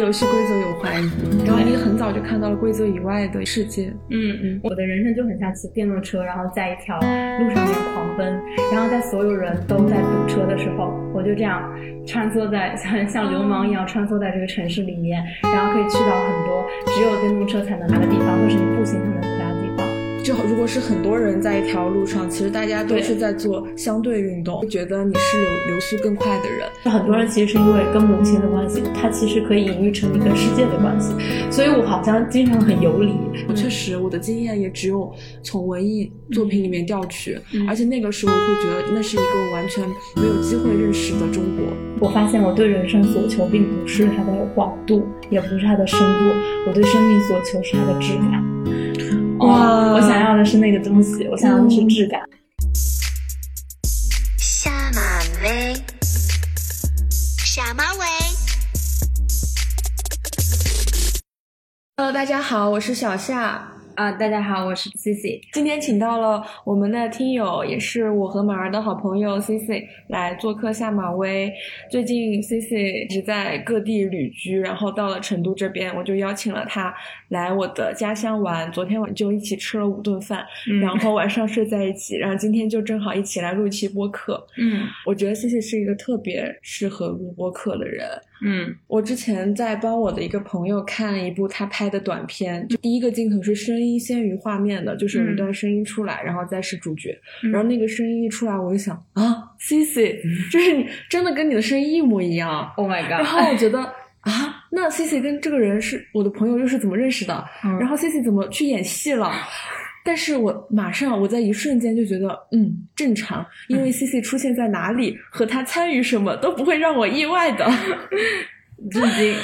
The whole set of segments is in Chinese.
游戏规则有怀疑，然后你很早就看到了规则以外的世界。嗯嗯，我的人生就很像骑电动车，然后在一条路上面狂奔，然后在所有人都在堵车的时候，我就这样穿梭在像像流氓一样穿梭在这个城市里面，然后可以去到很多只有电动车才能来的地方，或是你步行才能。就如果是很多人在一条路上，其实大家都是在做相对运动，觉得你是有流速更快的人。很多人其实是因为跟母亲的关系，它其实可以隐喻成你跟世界的关系，所以我好像经常很游离。我确实，我的经验也只有从文艺作品里面调取，而且那个时候我会觉得那是一个完全没有机会认识的中国。我发现我对人生所求并不是它的广度，也不是它的深度，我对生命所求是它的质感。哇！我想要的是那个东西，我想要的是质感。下马威，下马威。Hello，大家好，我是小夏。啊，大家好，我是 C C。今天请到了我们的听友，也是我和马儿的好朋友 C C 来做客下马威。最近 C C 一直在各地旅居，然后到了成都这边，我就邀请了他来我的家乡玩。昨天晚就一起吃了五顿饭，然后晚上睡在一起，然后今天就正好一起来录一期播客。嗯，我觉得 C C 是一个特别适合录播客的人。嗯，我之前在帮我的一个朋友看一部他拍的短片，就第一个镜头是声音先于画面的，就是有一段声音出来，然后再是主角，然后那个声音一出来，我就想啊，C C，就是你真的跟你的声音一模一样，Oh my god！然后我觉得啊，那 C C 跟这个人是我的朋友，又是怎么认识的？然后 C C 怎么去演戏了？但是我马上，我在一瞬间就觉得，嗯，正常，因为 C C 出现在哪里和他参与什么都不会让我意外的，震惊。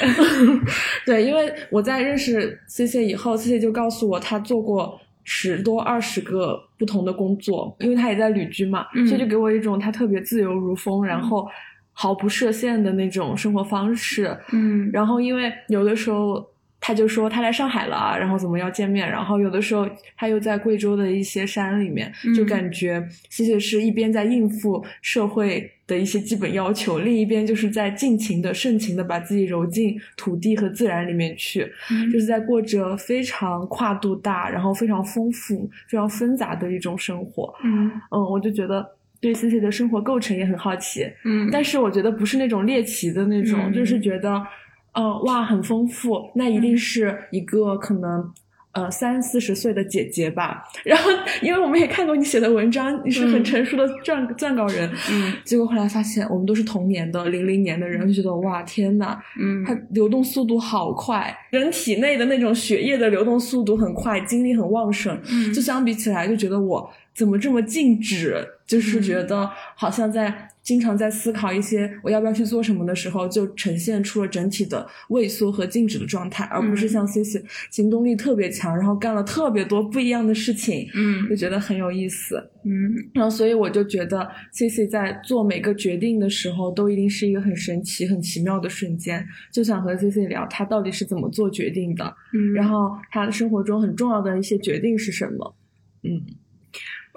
对，因为我在认识 C C 以后，C C 就告诉我他做过十多二十个不同的工作，因为他也在旅居嘛，所以就给我一种他特别自由如风，然后毫不设限的那种生活方式。嗯，然后因为有的时候。他就说他来上海了，然后怎么要见面？然后有的时候他又在贵州的一些山里面，就感觉其实是一边在应付社会的一些基本要求，另一边就是在尽情的、盛情的把自己揉进土地和自然里面去，就是在过着非常跨度大、然后非常丰富、非常纷杂的一种生活。嗯嗯，我就觉得对 C C 的生活构成也很好奇。嗯，但是我觉得不是那种猎奇的那种，就是觉得。嗯，哇，很丰富，那一定是一个可能，呃，三四十岁的姐姐吧。然后，因为我们也看过你写的文章，你是很成熟的撰撰稿人。嗯，结果后来发现我们都是同年的，零零年的人，就觉得哇，天呐，嗯，它流动速度好快，人体内的那种血液的流动速度很快，精力很旺盛。嗯，就相比起来，就觉得我怎么这么静止，就是觉得好像在。经常在思考一些我要不要去做什么的时候，就呈现出了整体的畏缩和静止的状态，而不是像 C C 行动力特别强，然后干了特别多不一样的事情，嗯，就觉得很有意思，嗯，然后所以我就觉得 C C 在做每个决定的时候，都一定是一个很神奇、很奇妙的瞬间，就想和 C C 聊他到底是怎么做决定的，嗯，然后他的生活中很重要的一些决定是什么，嗯。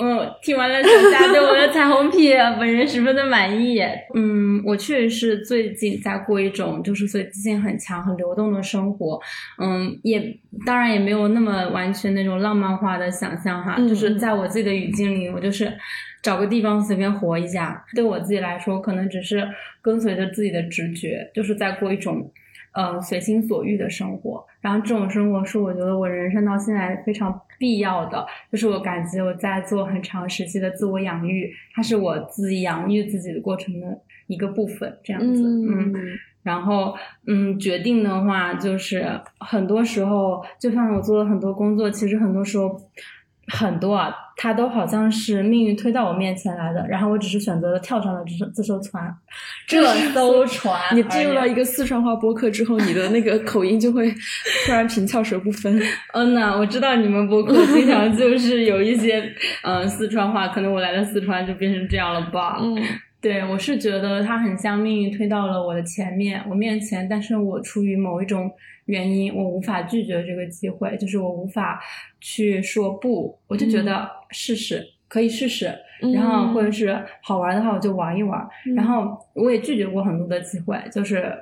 嗯，听完了小夏对我的彩虹屁，本人十分的满意。嗯，我确实是最近在过一种就是随机性很强、很流动的生活。嗯，也当然也没有那么完全那种浪漫化的想象哈，就是在我自己的语境里，我就是找个地方随便活一下。对我自己来说，可能只是跟随着自己的直觉，就是在过一种。呃，随心所欲的生活，然后这种生活是我觉得我人生到现在非常必要的，就是我感觉我在做很长时期的自我养育，它是我自己养育自己的过程的一个部分，这样子，嗯，然后，嗯，决定的话，就是很多时候，就算我做了很多工作，其实很多时候。很多啊，它都好像是命运推到我面前来的，然后我只是选择了跳上了这这艘船，这艘船。你进入了一个四川话播客之后，你的那个口音就会突然平翘舌不分。嗯呐，我知道你们播客经常就是有一些嗯四川话，可能我来了四川就变成这样了吧。嗯，对我是觉得它很像命运推到了我的前面，我面前，但是我出于某一种。原因我无法拒绝这个机会，就是我无法去说不，我就觉得试试可以试试，然后或者是好玩的话我就玩一玩，然后我也拒绝过很多的机会，就是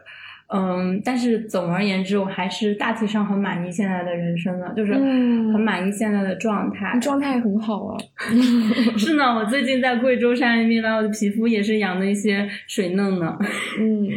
嗯，但是总而言之，我还是大体上很满意现在的人生的，就是很满意现在的状态，状态很好啊。是呢，我最近在贵州山里面，我的皮肤也是养的一些水嫩呢。嗯，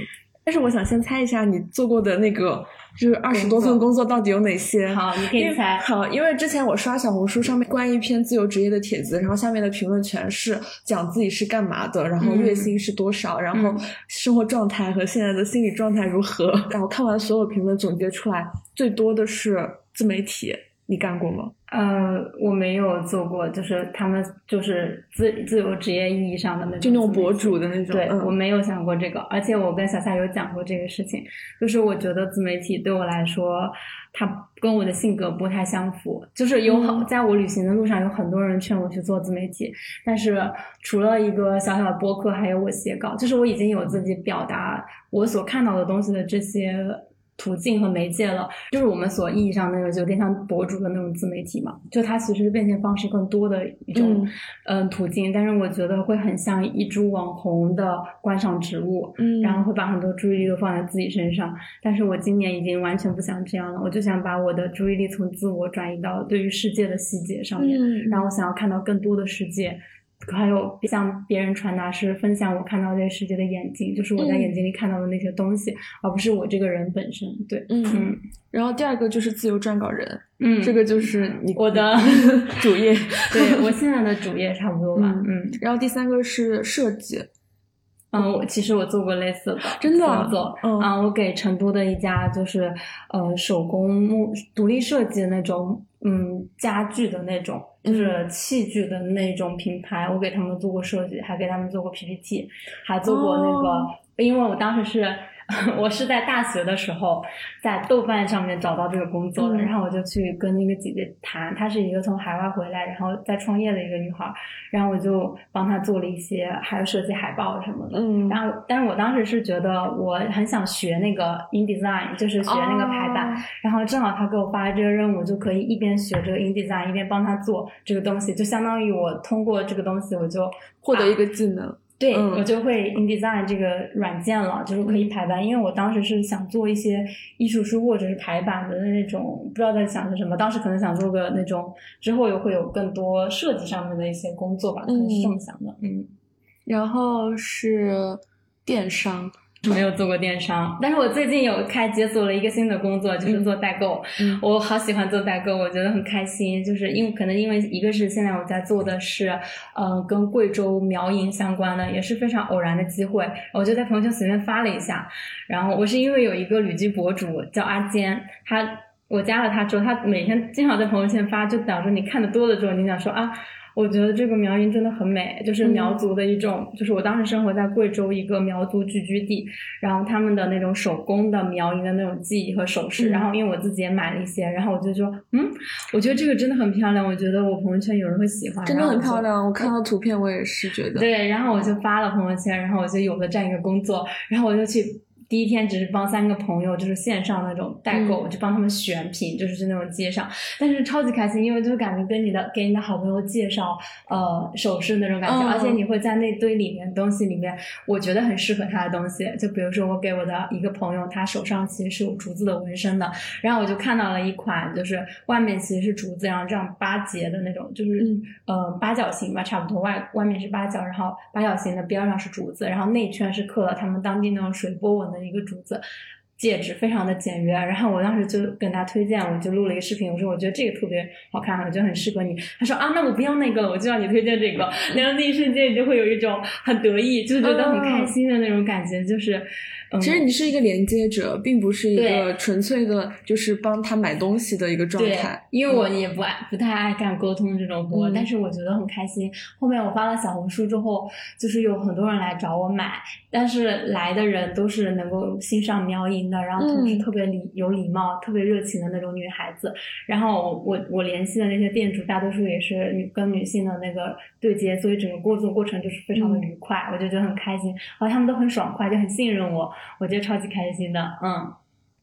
但是我想先猜一下你做过的那个。就是二十多份工作到底有哪些？好，你可以猜。好，因为之前我刷小红书上面关于一篇自由职业的帖子，然后下面的评论全是讲自己是干嘛的，然后月薪是多少，然后生活状态和现在的心理状态如何。然后看完所有评论，总结出来最多的是自媒体。你干过吗？呃，我没有做过，就是他们就是自自由职业意义上的那种，就那种博主的那种。对，我没有想过这个，而且我跟小夏有讲过这个事情，就是我觉得自媒体对我来说，它跟我的性格不太相符。就是有很在我旅行的路上，有很多人劝我去做自媒体，但是除了一个小小的播客，还有我写稿，就是我已经有自己表达我所看到的东西的这些。途径和媒介了，就是我们所意义上那个有点像博主的那种自媒体嘛，就它其实变现方式更多的一种嗯途径，但是我觉得会很像一株网红的观赏植物，嗯，然后会把很多注意力都放在自己身上，但是我今年已经完全不想这样了，我就想把我的注意力从自我转移到对于世界的细节上面，然后我想要看到更多的世界。还有向别人传达是分享我看到这个世界的眼睛，就是我在眼睛里看到的那些东西，而不是我这个人本身。对，嗯。然后第二个就是自由撰稿人，嗯，这个就是你我的 主业。对我现在的主业差不多吧，嗯。然后第三个是设计，嗯，我其实我做过类似的，真的工作，嗯，我给成都的一家就是呃手工木独立设计的那种。嗯，家具的那种，就是器具的那种品牌，我给他们做过设计，还给他们做过 PPT，还做过那个，因为我当时是。我是在大学的时候在豆瓣上面找到这个工作的，然后我就去跟那个姐姐谈，她是一个从海外回来然后在创业的一个女孩，然后我就帮她做了一些，还有设计海报什么的。嗯，然后但是我当时是觉得我很想学那个 InDesign，就是学那个排版，然后正好她给我发了这个任务，就可以一边学这个 InDesign，一边帮她做这个东西，就相当于我通过这个东西我就获得一个技能。对，我就会 InDesign 这个软件了，就是可以排版。因为我当时是想做一些艺术书或者是排版的那种，不知道在想着什么。当时可能想做个那种，之后又会有更多设计上面的一些工作吧，可能是这么想的。嗯，然后是电商。没有做过电商，但是我最近有开解锁了一个新的工作，就是做代购。我好喜欢做代购，我觉得很开心。就是因为可能因为一个是现在我在做的是，嗯，跟贵州苗银相关的，也是非常偶然的机会，我就在朋友圈随便发了一下。然后我是因为有一个旅居博主叫阿坚，他我加了他之后，他每天经常在朋友圈发，就导致你看的多了之后，你想说啊。我觉得这个苗银真的很美，就是苗族的一种，就是我当时生活在贵州一个苗族聚居地，然后他们的那种手工的苗银的那种技艺和首饰，然后因为我自己也买了一些，然后我就说，嗯，我觉得这个真的很漂亮，我觉得我朋友圈有人会喜欢，真的很漂亮，我看到图片我也是觉得，对，然后我就发了朋友圈，然后我就有了这样一个工作，然后我就去。第一天只是帮三个朋友，就是线上那种代购，就帮他们选品，就是去那种街上，但是超级开心，因为就是感觉跟你的给你的好朋友介绍呃首饰那种感觉，而且你会在那堆里面东西里面，我觉得很适合他的东西，就比如说我给我的一个朋友，他手上其实是有竹子的纹身的，然后我就看到了一款，就是外面其实是竹子，然后这样八节的那种，就是呃八角形吧，差不多外外面是八角，然后八角形的边上是竹子，然后内圈是刻了他们当地那种水波纹的。一个竹子戒指，非常的简约。然后我当时就跟他推荐，我就录了一个视频，我说我觉得这个特别好看，我觉得很适合你。他说啊，那我不要那个，我就要你推荐这个。然后那一瞬间，你就会有一种很得意，就觉得很开心的那种感觉，就是。其实你是一个连接者，并不是一个纯粹的，就是帮他买东西的一个状态。因为我也不爱，不太爱干沟通这种活，但是我觉得很开心。后面我发了小红书之后，就是有很多人来找我买，但是来的人都是能够欣赏苗银的，然后同时特别礼有礼貌、特别热情的那种女孩子。然后我我联系的那些店主，大多数也是女跟女性的那个对接，所以整个过作过程就是非常的愉快，我就觉得很开心。然后他们都很爽快，就很信任我。我觉得超级开心的，嗯，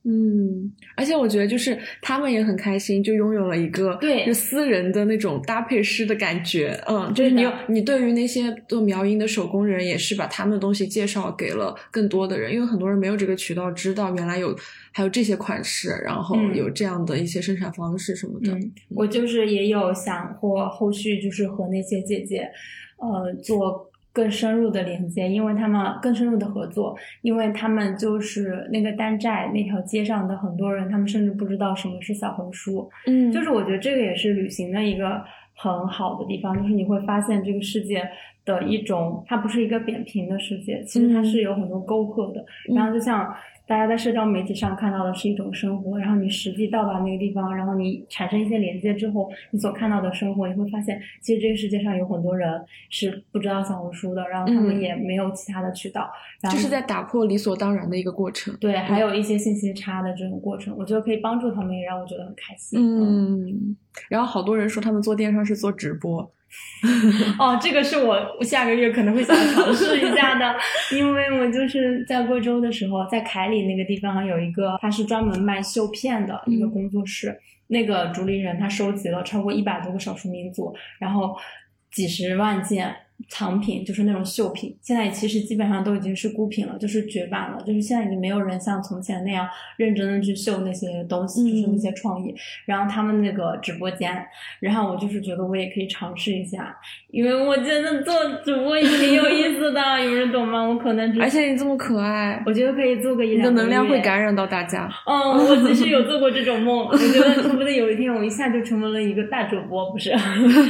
嗯，而且我觉得就是他们也很开心，就拥有了一个对就私人的那种搭配师的感觉。嗯，就是你有你对于那些做苗音的手工人，也是把他们的东西介绍给了更多的人，因为很多人没有这个渠道知道原来有还有这些款式，然后有这样的一些生产方式什么的。嗯，我就是也有想过后续就是和那些姐姐，呃，做。更深入的连接，因为他们更深入的合作，因为他们就是那个丹寨那条街上的很多人，他们甚至不知道什么是小红书。嗯，就是我觉得这个也是旅行的一个很好的地方，就是你会发现这个世界的一种，它不是一个扁平的世界，其实它是有很多沟壑的。然后就像。大家在社交媒体上看到的是一种生活，然后你实际到达那个地方，然后你产生一些连接之后，你所看到的生活，你会发现，其实这个世界上有很多人是不知道小红书的，然后他们也没有其他的渠道，就是在打破理所当然的一个过程。对，还有一些信息差的这种过程，我觉得可以帮助他们，也让我觉得很开心。嗯，然后好多人说他们做电商是做直播。哦，这个是我下个月可能会想尝试一下的，因为我就是在贵州的时候，在凯里那个地方有一个，他是专门卖绣片的一个工作室，那个竹林人他收集了超过一百多个少数民族，然后几十万件。藏品就是那种绣品，现在其实基本上都已经是孤品了，就是绝版了。就是现在已经没有人像从前那样认真的去绣那些东西，就是那些创意。然后他们那个直播间，然后我就是觉得我也可以尝试一下，因为我觉得做主播也挺有意思的，有人懂吗？我可能而且你这么可爱，我觉得可以做个一两。你的能量会感染到大家。嗯，我其实有做过这种梦，我觉得说不定有一天我一下就成为了一个大主播，不是？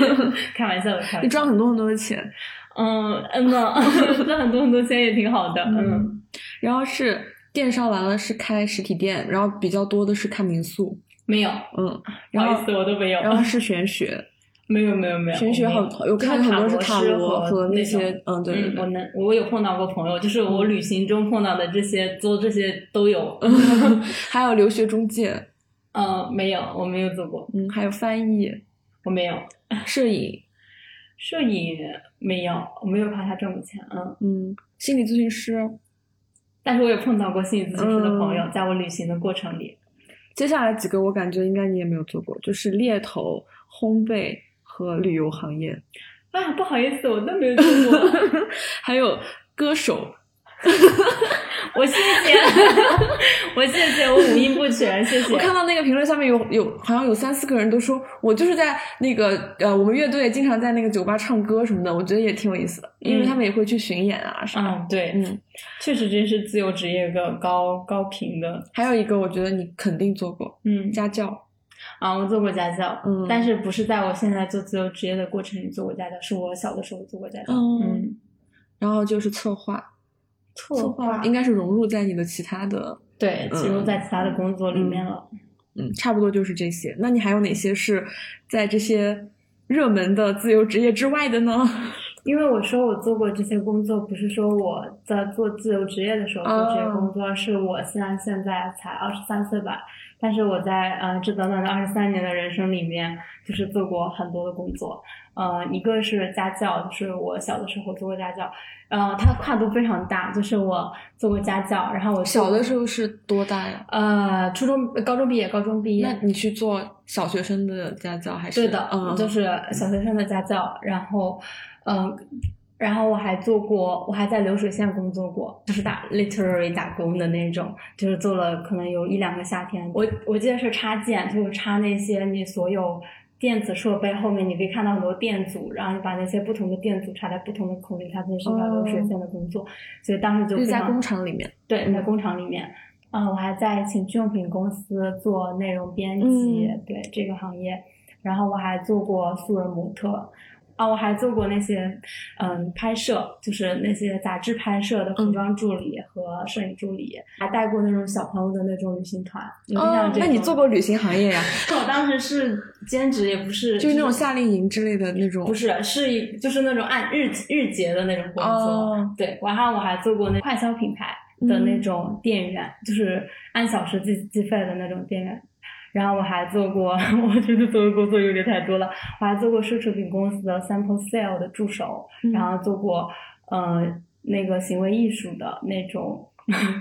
开玩笑的，开玩笑。你赚很多很多的钱。嗯嗯呢，赚很多很多钱也挺好的。嗯，然后是电商完了是开实体店，然后比较多的是看民宿。没有，嗯，不好意思，我都没有。然后是玄学，没有没有没有。玄学好，有看很多是塔罗和那些，嗯对。我能，我有碰到过朋友，就是我旅行中碰到的这些，做这些都有。还有留学中介，嗯，没有，我没有做过。嗯，还有翻译，我没有。摄影。摄影没有，我没有怕他挣过钱。嗯嗯，心理咨询师，但是我有碰到过心理咨询师的朋友，在我旅行的过程里。接下来几个我感觉应该你也没有做过，就是猎头、烘焙和旅游行业。啊，不好意思，我都没有做过。还有歌手。我谢谢，我谢谢，我五音不全，谢谢。我看到那个评论下面有有好像有三四个人都说我就是在那个呃我们乐队经常在那个酒吧唱歌什么的，我觉得也挺有意思的，因为他们也会去巡演啊什么。嗯，对，嗯，确实这是自由职业个高高频的。还有一个我觉得你肯定做过，嗯，家教。啊，我做过家教，嗯，但是不是在我现在做自由职业的过程里做过家教，是我小的时候做过家教，嗯，然后就是策划。策划应该是融入在你的其他的对，融入在其他的工作里面了。嗯，差不多就是这些。那你还有哪些是在这些热门的自由职业之外的呢？因为我说我做过这些工作，不是说我在做自由职业的时候做这些工作，是我虽然现在才二十三岁吧。但是我在呃这短短的二十三年的人生里面，就是做过很多的工作。呃，一个是家教，就是我小的时候做过家教，呃，它跨度非常大，就是我做过家教，然后我小的时候是多大呀？呃，初中、高中毕业，高中毕业。那你去做小学生的家教还是？对的，嗯，就是小学生的家教，然后，嗯。然后我还做过，我还在流水线工作过，就是打 literary 打工的那种，就是做了可能有一两个夏天。我我记得是插件，就是插那些你所有电子设备后面，你可以看到很多电阻，然后你把那些不同的电阻插在不同的孔里，它就是条流水线的工作。所以当时就在工厂里面，对，在工厂里面。嗯，我还在情趣用品公司做内容编辑，对这个行业。然后我还做过素人模特。啊，我还做过那些，嗯，拍摄，就是那些杂志拍摄的服装助理和摄影助理，还带过那种小朋友的那种旅行团。哦，那你做过旅行行业呀？我当时是兼职，也不是，就是那种夏令营之类的那种。不是，是一就是那种按日日结的那种工作。哦。对，然后我还做过那快消品牌的那种店员，就是按小时计计费的那种店员。然后我还做过，我觉得做的工作有点太多了。我还做过奢侈品公司的 sample sale 的助手，然后做过呃那个行为艺术的那种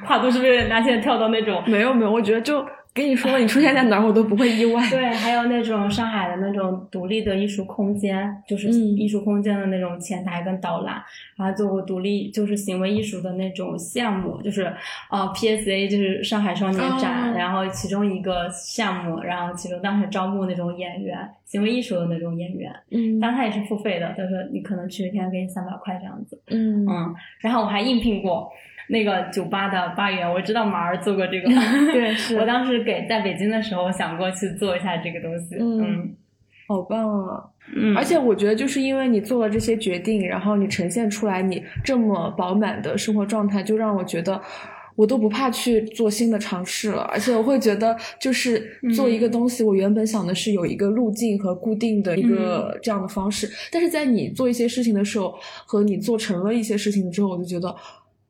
跨度是不是有点大？现在跳到那种没有没有，我觉得就。跟你说，你出现在哪儿我都不会意外。对，还有那种上海的那种独立的艺术空间，就是艺术空间的那种前台跟导览，然后做过独立就是行为艺术的那种项目，就是呃 PSA 就是上海双年展，然后其中一个项目，然后其中当时招募那种演员，行为艺术的那种演员，嗯，当然他也是付费的，他说你可能去一天给你三百块这样子，嗯嗯，然后我还应聘过。那个酒吧的吧员，我知道马儿做过这个。对，是我当时给在北京的时候想过去做一下这个东西。嗯，好棒啊！嗯，而且我觉得就是因为你做了这些决定，然后你呈现出来你这么饱满的生活状态，就让我觉得我都不怕去做新的尝试了。而且我会觉得，就是做一个东西，我原本想的是有一个路径和固定的一个这样的方式，但是在你做一些事情的时候，和你做成了一些事情之后，我就觉得。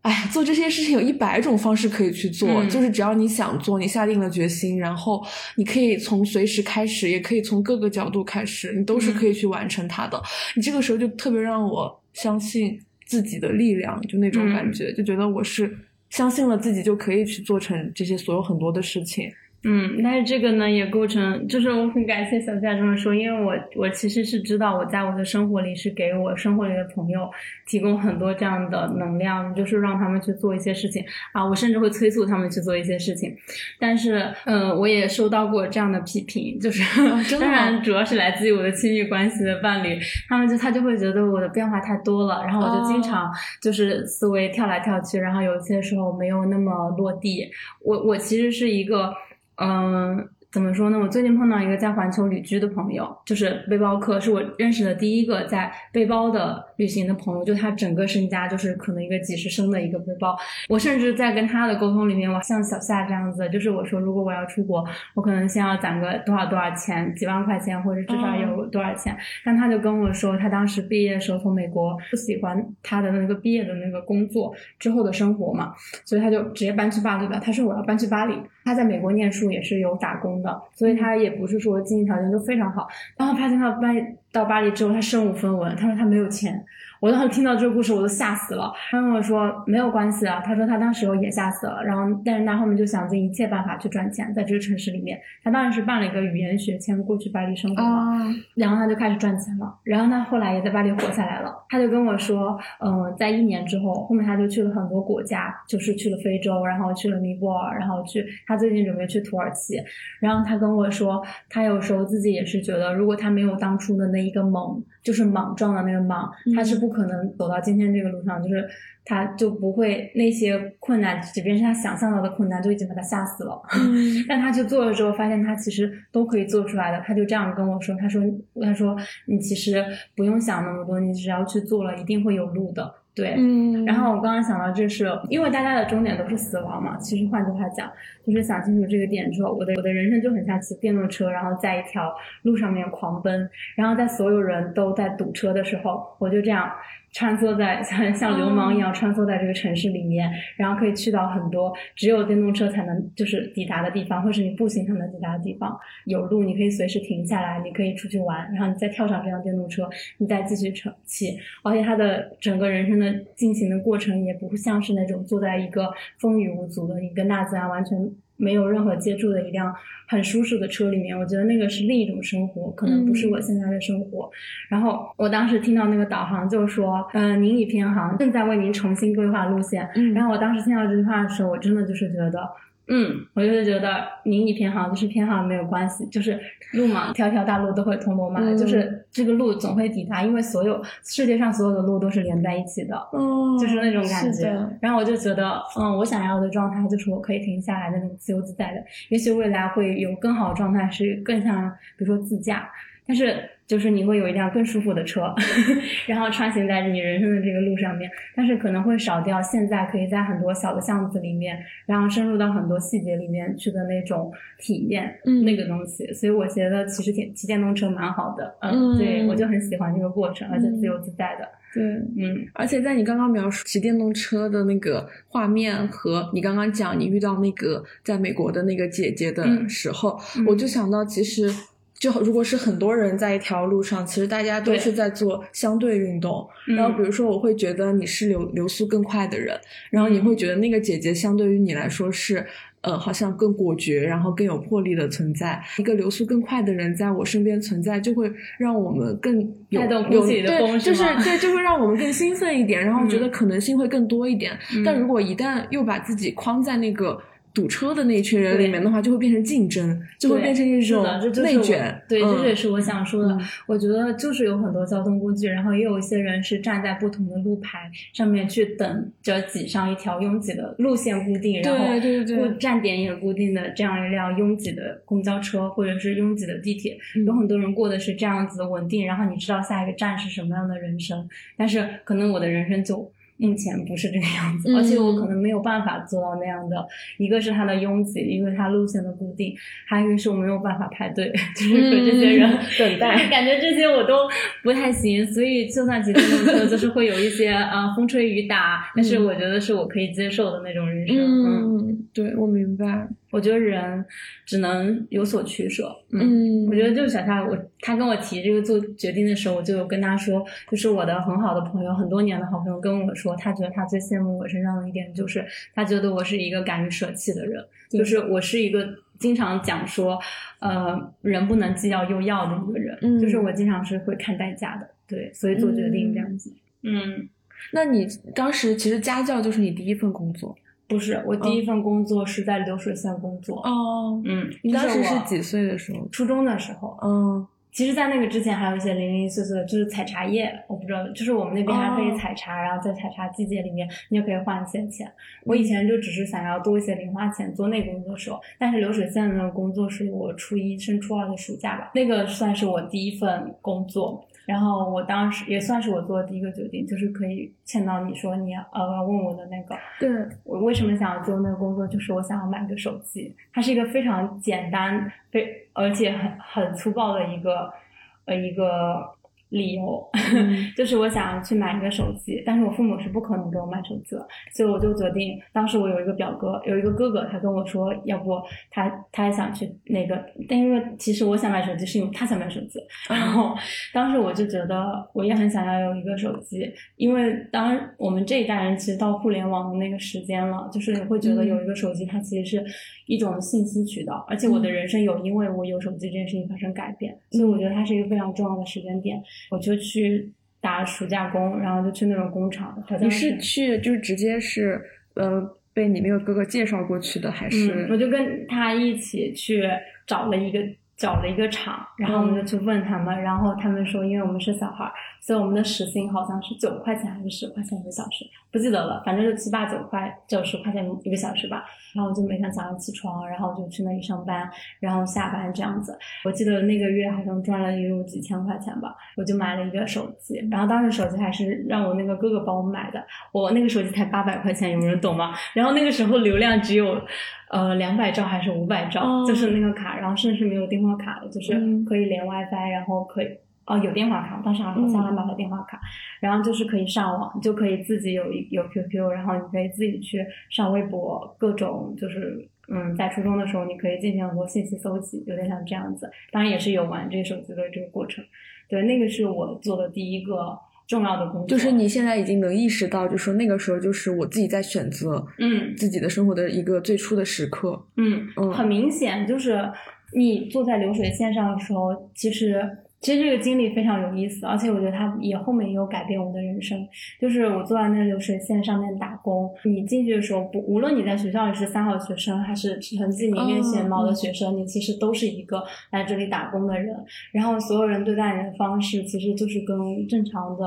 哎，做这些事情有一百种方式可以去做，就是只要你想做，你下定了决心，然后你可以从随时开始，也可以从各个角度开始，你都是可以去完成它的。你这个时候就特别让我相信自己的力量，就那种感觉，就觉得我是相信了自己就可以去做成这些所有很多的事情。嗯，但是这个呢也构成，就是我很感谢小夏这么说，因为我我其实是知道我在我的生活里是给我生活里的朋友提供很多这样的能量，就是让他们去做一些事情。啊，我甚至会催促他们去做一些事情，但是嗯，我也收到过这样的批评，就是 当然主要是来自于我的亲密关系的伴侣，他们就他就会觉得我的变化太多了，然后我就经常就是思维跳来跳去，然后有些时候没有那么落地，我我其实是一个。嗯。怎么说呢？我最近碰到一个在环球旅居的朋友，就是背包客，是我认识的第一个在背包的旅行的朋友。就他整个身家就是可能一个几十升的一个背包。我甚至在跟他的沟通里面，我像小夏这样子，就是我说如果我要出国，我可能先要攒个多少多少钱，几万块钱，或者至少有多少钱。但他就跟我说，他当时毕业的时候从美国不喜欢他的那个毕业的那个工作之后的生活嘛，所以他就直接搬去巴黎了。他说我要搬去巴黎。他在美国念书也是有打工的，所以他也不是说经济条件都非常好。然后发现他搬到巴黎之后，他身无分文。他说他没有钱。我当时听到这个故事，我都吓死了。他跟我说没有关系啊，他说他当时也吓死了。然后，但是他后面就想尽一切办法去赚钱，在这个城市里面，他当然是办了一个语言学签过去巴黎生活嘛。然后他就开始赚钱了。然后他后来也在巴黎活下来了。他就跟我说，嗯，在一年之后，后面他就去了很多国家，就是去了非洲，然后去了尼泊尔，然后去他最近准备去土耳其。然后他跟我说，他有时候自己也是觉得，如果他没有当初的那一个猛。就是莽撞的那个莽，他是不可能走到今天这个路上，就是他就不会那些困难，即便是他想象到的困难，就已经把他吓死了。但他去做了之后，发现他其实都可以做出来的。他就这样跟我说：“他说，他说你其实不用想那么多，你只要去做了，一定会有路的。”对，嗯。然后我刚刚想到，就是因为大家的终点都是死亡嘛。其实换句话讲，就是想清楚这个点之后，我的我的人生就很像骑电动车，然后在一条路上面狂奔，然后在所有人都在堵车的时候，我就这样。穿梭在像像流氓一样穿梭在这个城市里面，然后可以去到很多只有电动车才能就是抵达的地方，或是你步行才能抵达的地方。有路，你可以随时停下来，你可以出去玩，然后你再跳上这辆电动车，你再继续乘骑。而且它的整个人生的进行的过程，也不像是那种坐在一个风雨无阻的，你跟大自然完全。没有任何接触的一辆很舒适的车里面，我觉得那个是另一种生活，可能不是我现在的生活。然后我当时听到那个导航就说：“嗯，您已偏航，正在为您重新规划路线。”然后我当时听到这句话的时候，我真的就是觉得。嗯，我就是觉得您一偏好就是偏好没有关系，就是路嘛，条条大路都会通罗马，就是这个路总会抵达，因为所有世界上所有的路都是连在一起的，嗯，就是那种感觉。然后我就觉得，嗯，我想要的状态就是我可以停下来的那种自由自在的，也许未来会有更好的状态，是更像比如说自驾，但是。就是你会有一辆更舒服的车，然后穿行在你人生的这个路上面，但是可能会少掉现在可以在很多小的巷子里面，然后深入到很多细节里面去的那种体验，嗯，那个东西。所以我觉得其实骑骑电动车蛮好的，嗯，对我就很喜欢这个过程，而且自由自在的。对，嗯，而且在你刚刚描述骑电动车的那个画面和你刚刚讲你遇到那个在美国的那个姐姐的时候，我就想到其实。就如果是很多人在一条路上，其实大家都是在做相对运动。然后比如说，我会觉得你是流流速更快的人，然后你会觉得那个姐姐相对于你来说是。呃，好像更果决，然后更有魄力的存在。一个流速更快的人在我身边存在，就会让我们更有有对，就是对，就会让我们更兴奋一点，然后觉得可能性会更多一点。但如果一旦又把自己框在那个。堵车的那一群人里面的话，就会变成竞争，就会变成一种内卷。对，这也是我想说的。我觉得就是有很多交通工具，然后也有一些人是站在不同的路牌上面去等着挤上一条拥挤的路线固定，然后站点也固定的这样一辆拥挤的公交车或者是拥挤的地铁。有很多人过的是这样子的稳定，然后你知道下一个站是什么样的人生，但是可能我的人生就。目前不是这个样子，而且我可能没有办法做到那样的。一个是它的拥挤，一个它路线的固定，还有一个是我没有办法排队，就是和这些人等待。感觉这些我都不太行，所以就算骑电动车，就是会有一些啊风吹雨打，但是我觉得是我可以接受的那种人生。嗯，对，我明白。我觉得人只能有所取舍。嗯，我觉得就是小夏，我他跟我提这个做决定的时候，我就跟他说，就是我的很好的朋友，很多年的好朋友跟我说，他觉得他最羡慕我身上的一点就是，他觉得我是一个敢于舍弃的人，就是我是一个经常讲说，呃，人不能既要又要的一个人，就是我经常是会看代价的，对，所以做决定这样子。嗯，那你当时其实家教就是你第一份工作。不是，我第一份工作是在流水线工作。哦，嗯，你当时是几岁的时候？初中的时候。嗯，其实，在那个之前还有一些零零碎碎的，就是采茶叶，我不知道，就是我们那边还可以采茶，然后在采茶季节里面，你也可以换一些钱。我以前就只是想要多一些零花钱做那个工作时候，但是流水线的那个工作是我初一升初二的暑假吧，那个算是我第一份工作。然后我当时也算是我做的第一个决定，就是可以签到你说你呃问我的那个。对，我为什么想要做那个工作，就是我想要买个手机，它是一个非常简单、非而且很很粗暴的一个呃一个。理由 就是我想去买一个手机，但是我父母是不可能给我买手机的，所以我就决定，当时我有一个表哥，有一个哥哥，他跟我说，要不他他也想去那个，但因为其实我想买手机是因为他想买手机，然后当时我就觉得我也很想要有一个手机，因为当我们这一代人其实到互联网的那个时间了，就是会觉得有一个手机，它其实是一种信息渠道，而且我的人生有因为我有手机这件事情发生改变，所以我觉得它是一个非常重要的时间点。我就去打暑假工，然后就去那种工厂。你是去就是直接是呃被你那个哥哥介绍过去的，还是？我就跟他一起去找了一个找了一个厂，然后我们就去问他们，然后他们说，因为我们是小孩，所以我们的时薪好像是九块钱还是十块钱一个小时，不记得了，反正就七八九块九十块钱一个小时吧。然后我就每天早上起床，然后就去那里上班，然后下班这样子。我记得那个月好像赚了有几千块钱吧，我就买了一个手机。然后当时手机还是让我那个哥哥帮我买的，我那个手机才八百块钱，有人懂吗？然后那个时候流量只有呃两百兆还是五百兆，就是那个卡，然后甚至没有电话卡的，就是可以连 WiFi，然后可以。哦，有电话卡，当时好像还买了电话卡，然后就是可以上网，就可以自己有一有 QQ，然后你可以自己去上微博，各种就是嗯，在初中的时候你可以进行很多信息搜集，有点像这样子。当然也是有玩这个手机的这个过程。对，那个是我做的第一个重要的工作。就是你现在已经能意识到，就说那个时候就是我自己在选择，嗯，自己的生活的一个最初的时刻。嗯嗯，很明显就是你坐在流水线上的时候，其实。其实这个经历非常有意思，而且我觉得它也后面也有改变我的人生。就是我坐在那流水线上面打工，你进去的时候，不无论你在学校里是三好学生，还是成绩名列前茅的学生，你其实都是一个来这里打工的人。然后所有人对待你的方式，其实就是跟正常的。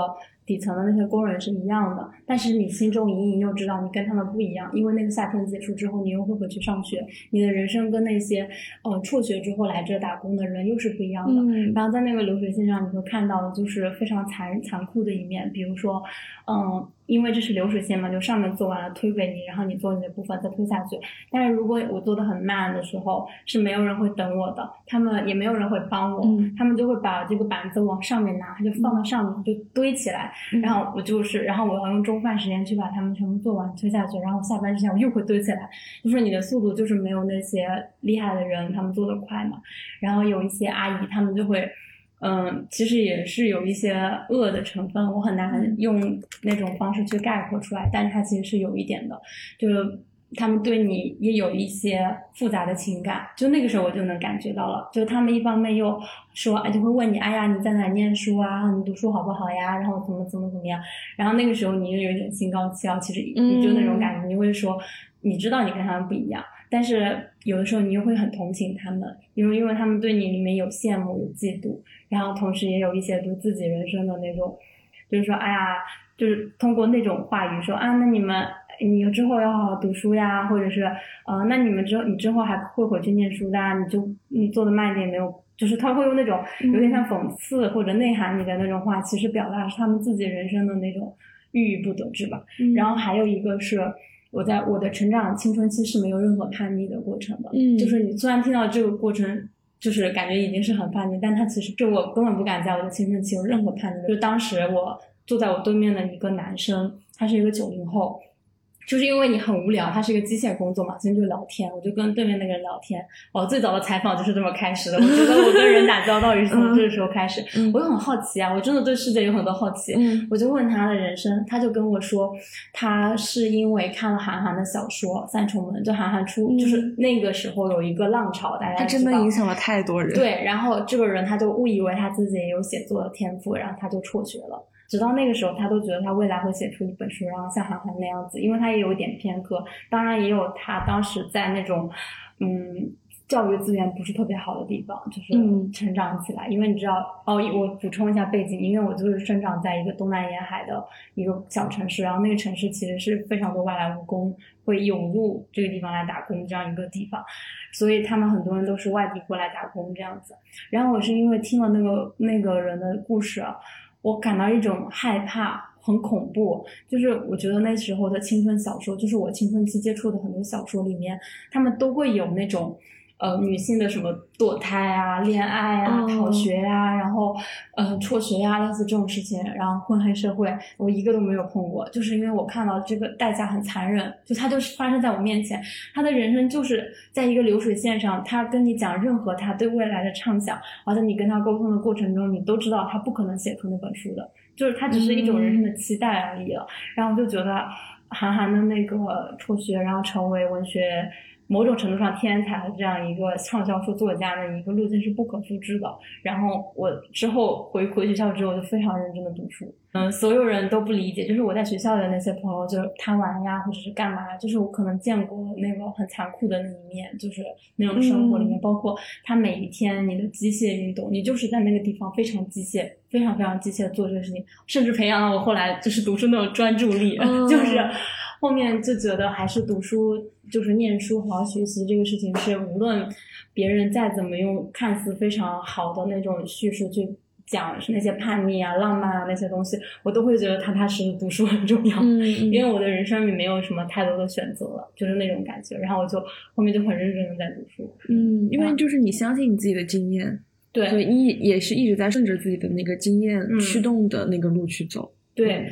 底层的那些工人是一样的，但是你心中隐隐又知道你跟他们不一样，因为那个夏天结束之后，你又会回去上学，你的人生跟那些呃辍学之后来这打工的人又是不一样的。然后在那个流水线上，你会看到的就是非常残残酷的一面，比如说，嗯。因为这是流水线嘛，就上面做完了推给你，然后你做你的部分再推下去。但是如果我做的很慢的时候，是没有人会等我的，他们也没有人会帮我，他们就会把这个板子往上面拿，就放到上面就堆起来，然后我就是，然后我要用中饭时间去把他们全部做完推下去，然后下班之前我又会堆起来，就是你的速度就是没有那些厉害的人他们做的快嘛。然后有一些阿姨他们就会。嗯，其实也是有一些恶的成分，我很难用那种方式去概括出来，但是它其实是有一点的，就是他们对你也有一些复杂的情感，就那个时候我就能感觉到了，就他们一方面又说，就会问你，哎呀，你在哪念书啊？你读书好不好呀？然后怎么怎么怎么样？然后那个时候你又有点心高气傲，其实你就那种感觉，你会说，你知道你跟他们不一样。但是有的时候你又会很同情他们，因为因为他们对你里面有羡慕有嫉妒，然后同时也有一些对自己人生的那种，就是说，哎呀，就是通过那种话语说啊，那你们你之后要好好读书呀，或者是呃，那你们之后你之后还会回去念书的，你就你做的慢一点没有，就是他会用那种有点像讽刺或者内涵你的那种话，其实表达是他们自己人生的那种郁郁不得志吧。然后还有一个是。我在我的成长青春期是没有任何叛逆的过程的，嗯，就是你虽然听到这个过程，就是感觉已经是很叛逆，但他其实就我根本不敢在我的青春期有任何叛逆。就当时我坐在我对面的一个男生，他是一个九零后。就是因为你很无聊，它是一个机械工作嘛，所以就聊天，我就跟对面那个人聊天。哦，最早的采访就是这么开始的。我觉得我跟人打交道也是从这个时候开始。我就很好奇啊，我真的对世界有很多好奇。我就问他的人生，他就跟我说，他是因为看了韩寒的小说《三重门》，就韩寒出，就是那个时候有一个浪潮，大家他真的影响了太多人。对，然后这个人他就误以为他自己也有写作的天赋，然后他就辍学了。直到那个时候，他都觉得他未来会写出一本书，然后像韩寒那样子，因为他也有点偏科，当然也有他当时在那种，嗯，教育资源不是特别好的地方，就是成长起来。因为你知道，哦，我补充一下背景，因为我就是生长在一个东南沿海的一个小城市，然后那个城市其实是非常多外来务工会涌入这个地方来打工这样一个地方，所以他们很多人都是外地过来打工这样子。然后我是因为听了那个那个人的故事。我感到一种害怕，很恐怖。就是我觉得那时候的青春小说，就是我青春期接触的很多小说里面，他们都会有那种。呃，女性的什么堕胎啊、恋爱啊、逃学呀，然后呃辍学呀，类似这种事情，然后混黑社会，我一个都没有碰过，就是因为我看到这个代价很残忍，就他就是发生在我面前，他的人生就是在一个流水线上，他跟你讲任何他对未来的畅想，而且你跟他沟通的过程中，你都知道他不可能写出那本书的，就是他只是一种人生的期待而已了。然后就觉得韩寒的那个辍学，然后成为文学。某种程度上，天才的这样一个畅销书作家的一个路径是不可复制的。然后我之后回回学校之后，就非常认真的读书。嗯，所有人都不理解，就是我在学校的那些朋友，就是贪玩呀，或者是干嘛，就是我可能见过那个很残酷的那一面，就是那种生活里面，包括他每一天你的机械运动，你就是在那个地方非常机械，非常非常机械的做这个事情，甚至培养了我后来就是读书那种专注力，就是。后面就觉得还是读书，就是念书，好好学习这个事情是无论别人再怎么用看似非常好的那种叙事去讲那些叛逆啊、浪漫啊那些东西，我都会觉得踏踏实实读书很重要。嗯，因为我的人生里没有什么太多的选择了，就是那种感觉。然后我就后面就很认真的在读书。嗯，因为就是你相信你自己的经验，对，一也是一直在顺着自己的那个经验驱动的那个路去走。对。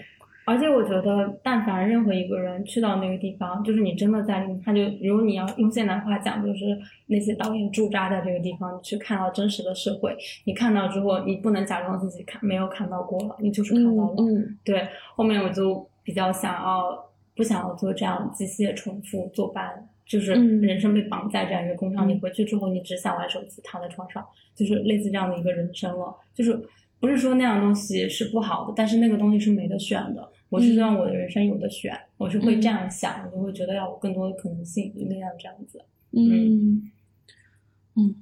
而且我觉得，但凡任何一个人去到那个地方，就是你真的在他就如果你要用现代话讲，就是那些导演驻扎在这个地方，去看到真实的社会。你看到之后，你不能假装自己看没有看到过了，你就是看到了。嗯，对。后面我就比较想要不想要做这样机械重复坐班，就是人生被绑在这样一个工厂你，回去之后你只想玩手机，躺在床上，就是类似这样的一个人生了。就是不是说那样东西是不好的，但是那个东西是没得选的。我是让我的人生有的选，我是会这样想，我就会觉得要有更多的可能性，那样这样子。嗯。嗯，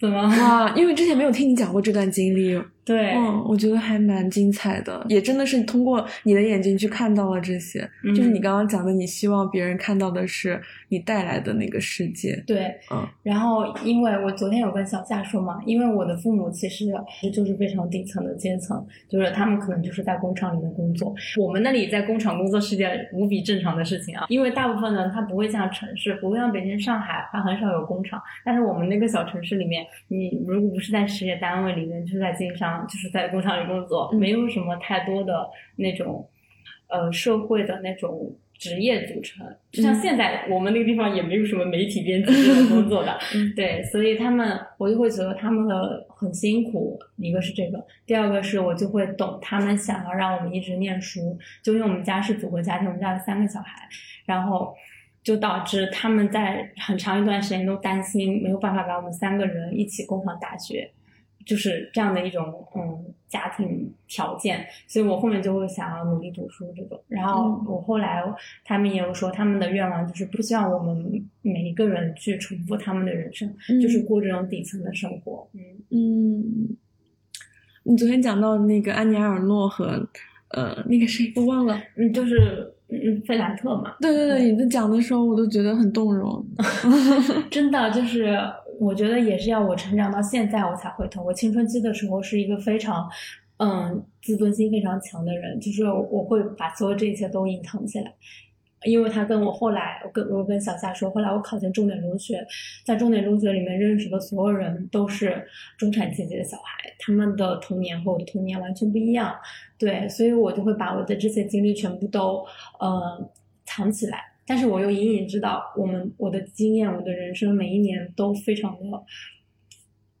怎么？哇，因为之前没有听你讲过这段经历，对，嗯，我觉得还蛮精彩的，也真的是通过你的眼睛去看到了这些，就是你刚刚讲的，你希望别人看到的是你带来的那个世界。对，嗯，然后因为我昨天有跟小夏说嘛，因为我的父母其实就是非常底层的阶层，就是他们可能就是在工厂里面工作，我们那里在工厂工作是件无比正常的事情啊，因为大部分人他不会像城市，不会像北京、上海，他很少有工厂，但是我们那个小城市里面，你如果不是在事业单位里面，就是在经商。就是在工厂里工作，没有什么太多的那种，呃，社会的那种职业组成。就像现在我们那个地方也没有什么媒体编辑 这种工作的，对，所以他们我就会觉得他们的很辛苦。一个是这个，第二个是我就会懂他们想要让我们一直念书。就因为我们家是组合家庭，我们家有三个小孩，然后就导致他们在很长一段时间都担心没有办法把我们三个人一起供上大学。就是这样的一种嗯家庭条件，所以我后面就会想要努力读书这种。然后我后来他们也有说，他们的愿望就是不希望我们每一个人去重复他们的人生，就是过这种底层的生活。嗯嗯，你昨天讲到那个安妮埃尔诺和呃那个谁我忘了，嗯，就是嗯费兰特嘛。对对对，你在讲的时候我都觉得很动容，真的就是。我觉得也是要我成长到现在，我才会痛。我青春期的时候是一个非常，嗯，自尊心非常强的人，就是我会把所有这一切都隐藏起来。因为他跟我后来，我跟我跟小夏说，后来我考进重点中学，在重点中学里面认识的所有人都是中产阶级的小孩，他们的童年和我的童年完全不一样。对，所以我就会把我的这些经历全部都，呃，藏起来。但是我又隐隐知道，我们我的经验，我的人生每一年都非常的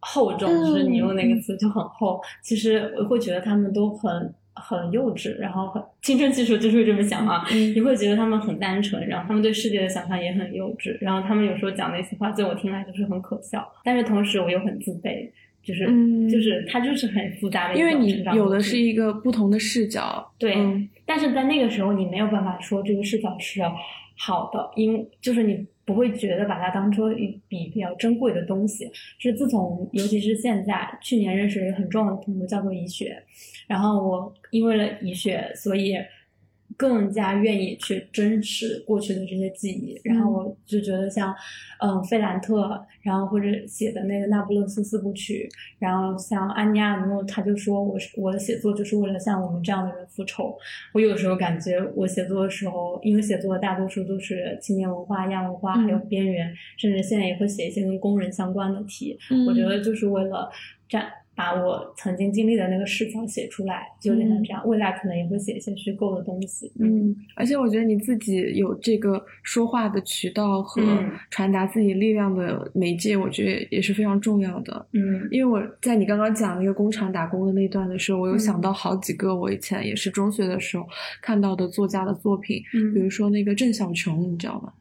厚重，就是你用那个词就很厚。其实我会觉得他们都很很幼稚，然后很青春期时候就是会这么想啊。你会觉得他们很单纯，然后他们对世界的想象也很幼稚，然后他们有时候讲那些话，在我听来就是很可笑。但是同时我又很自卑，就是就是他就是很复杂的，因为你有的是一个不同的视角，对。但是在那个时候，你没有办法说这个视角是。好的，因就是你不会觉得把它当做一笔比较珍贵的东西。是自从，尤其是现在，去年认识了一个很重要的朋友，叫做怡雪。然后我因为了怡雪，所以。更加愿意去珍视过去的这些记忆，然后我就觉得像，嗯，费兰特，然后或者写的那个《那不勒斯四部曲》，然后像安妮亚诺，他就说我是我的写作就是为了向我们这样的人复仇。我有时候感觉我写作的时候，因为写作的大多数都是青年文化、亚文化，还有边缘，甚至现在也会写一些跟工人相关的题。我觉得就是为了样。把我曾经经历的那个视角写出来，就有点像这样。未来可能也会写一些虚构的东西。嗯，而且我觉得你自己有这个说话的渠道和传达自己力量的媒介，我觉得也是非常重要的。嗯，因为我在你刚刚讲那个工厂打工的那段的时候，我有想到好几个我以前也是中学的时候看到的作家的作品，比如说那个郑小琼，你知道吗？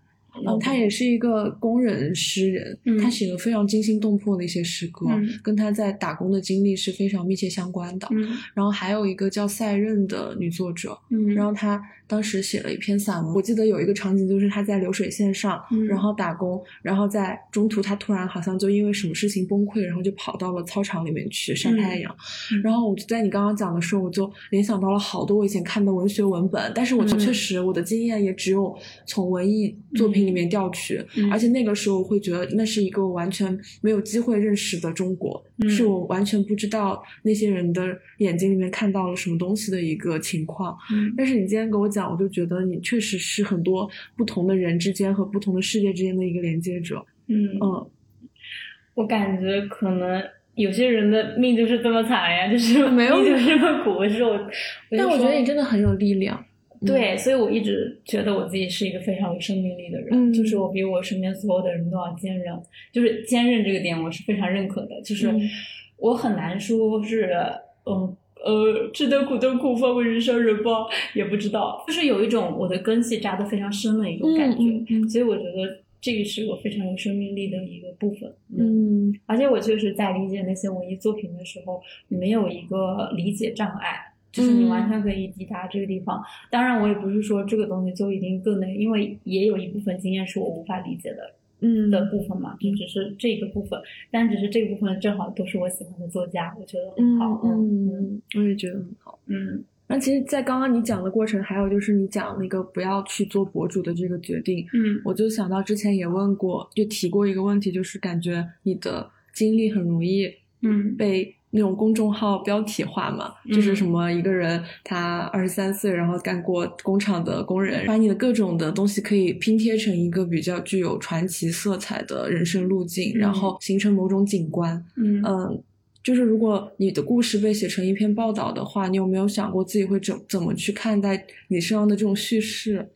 嗯，他也是一个工人诗人，他写了非常惊心动魄的一些诗歌，跟他在打工的经历是非常密切相关的。然后还有一个叫赛任的女作者，然后她。当时写了一篇散文，我记得有一个场景，就是她在流水线上，然后打工，然后在中途她突然好像就因为什么事情崩溃，然后就跑到了操场里面去晒太阳。然后我就在你刚刚讲的时候，我就联想到了好多我以前看的文学文本，但是我确实我的经验也只有从文艺作品里面调取，而且那个时候我会觉得那是一个完全没有机会认识的中国，是我完全不知道那些人的眼睛里面看到了什么东西的一个情况。但是你今天跟我讲。我就觉得你确实是很多不同的人之间和不同的世界之间的一个连接者。嗯嗯，我感觉可能有些人的命就是这么惨呀，就是没有就这么苦。是我，但我觉得你真的很有力量。对，所以我一直觉得我自己是一个非常有生命力的人。就是我比我身边所有的人都要坚韧，就是坚韧这个点我是非常认可的。就是我很难说是嗯。呃，吃得苦中苦，方为人上人吧，也不知道，就是有一种我的根系扎得非常深的一种感觉，所以我觉得这个是我非常有生命力的一个部分。嗯，而且我确实在理解那些文艺作品的时候，没有一个理解障碍，就是你完全可以抵达这个地方。当然，我也不是说这个东西就一定更能，因为也有一部分经验是我无法理解的。嗯的部分嘛，就只是这个部分，但只是这个部分正好都是我喜欢的作家，我觉得很好。嗯嗯，我也觉得很好。嗯，那其实，在刚刚你讲的过程，还有就是你讲那个不要去做博主的这个决定，嗯我就想到之前也问过，就提过一个问题，就是感觉你的经历很容易嗯被那种公众号标题化嘛，嗯就是什么一个人他二十三岁，然后干过工厂的工人，把你的各种的东西可以拼贴成一个比较具有传奇色彩的人生路径，嗯然后形成某种景观。嗯嗯，就是如果你的故事被写成一篇报道的话，你有没有想过自己会怎怎么去看待你身上的这种叙事？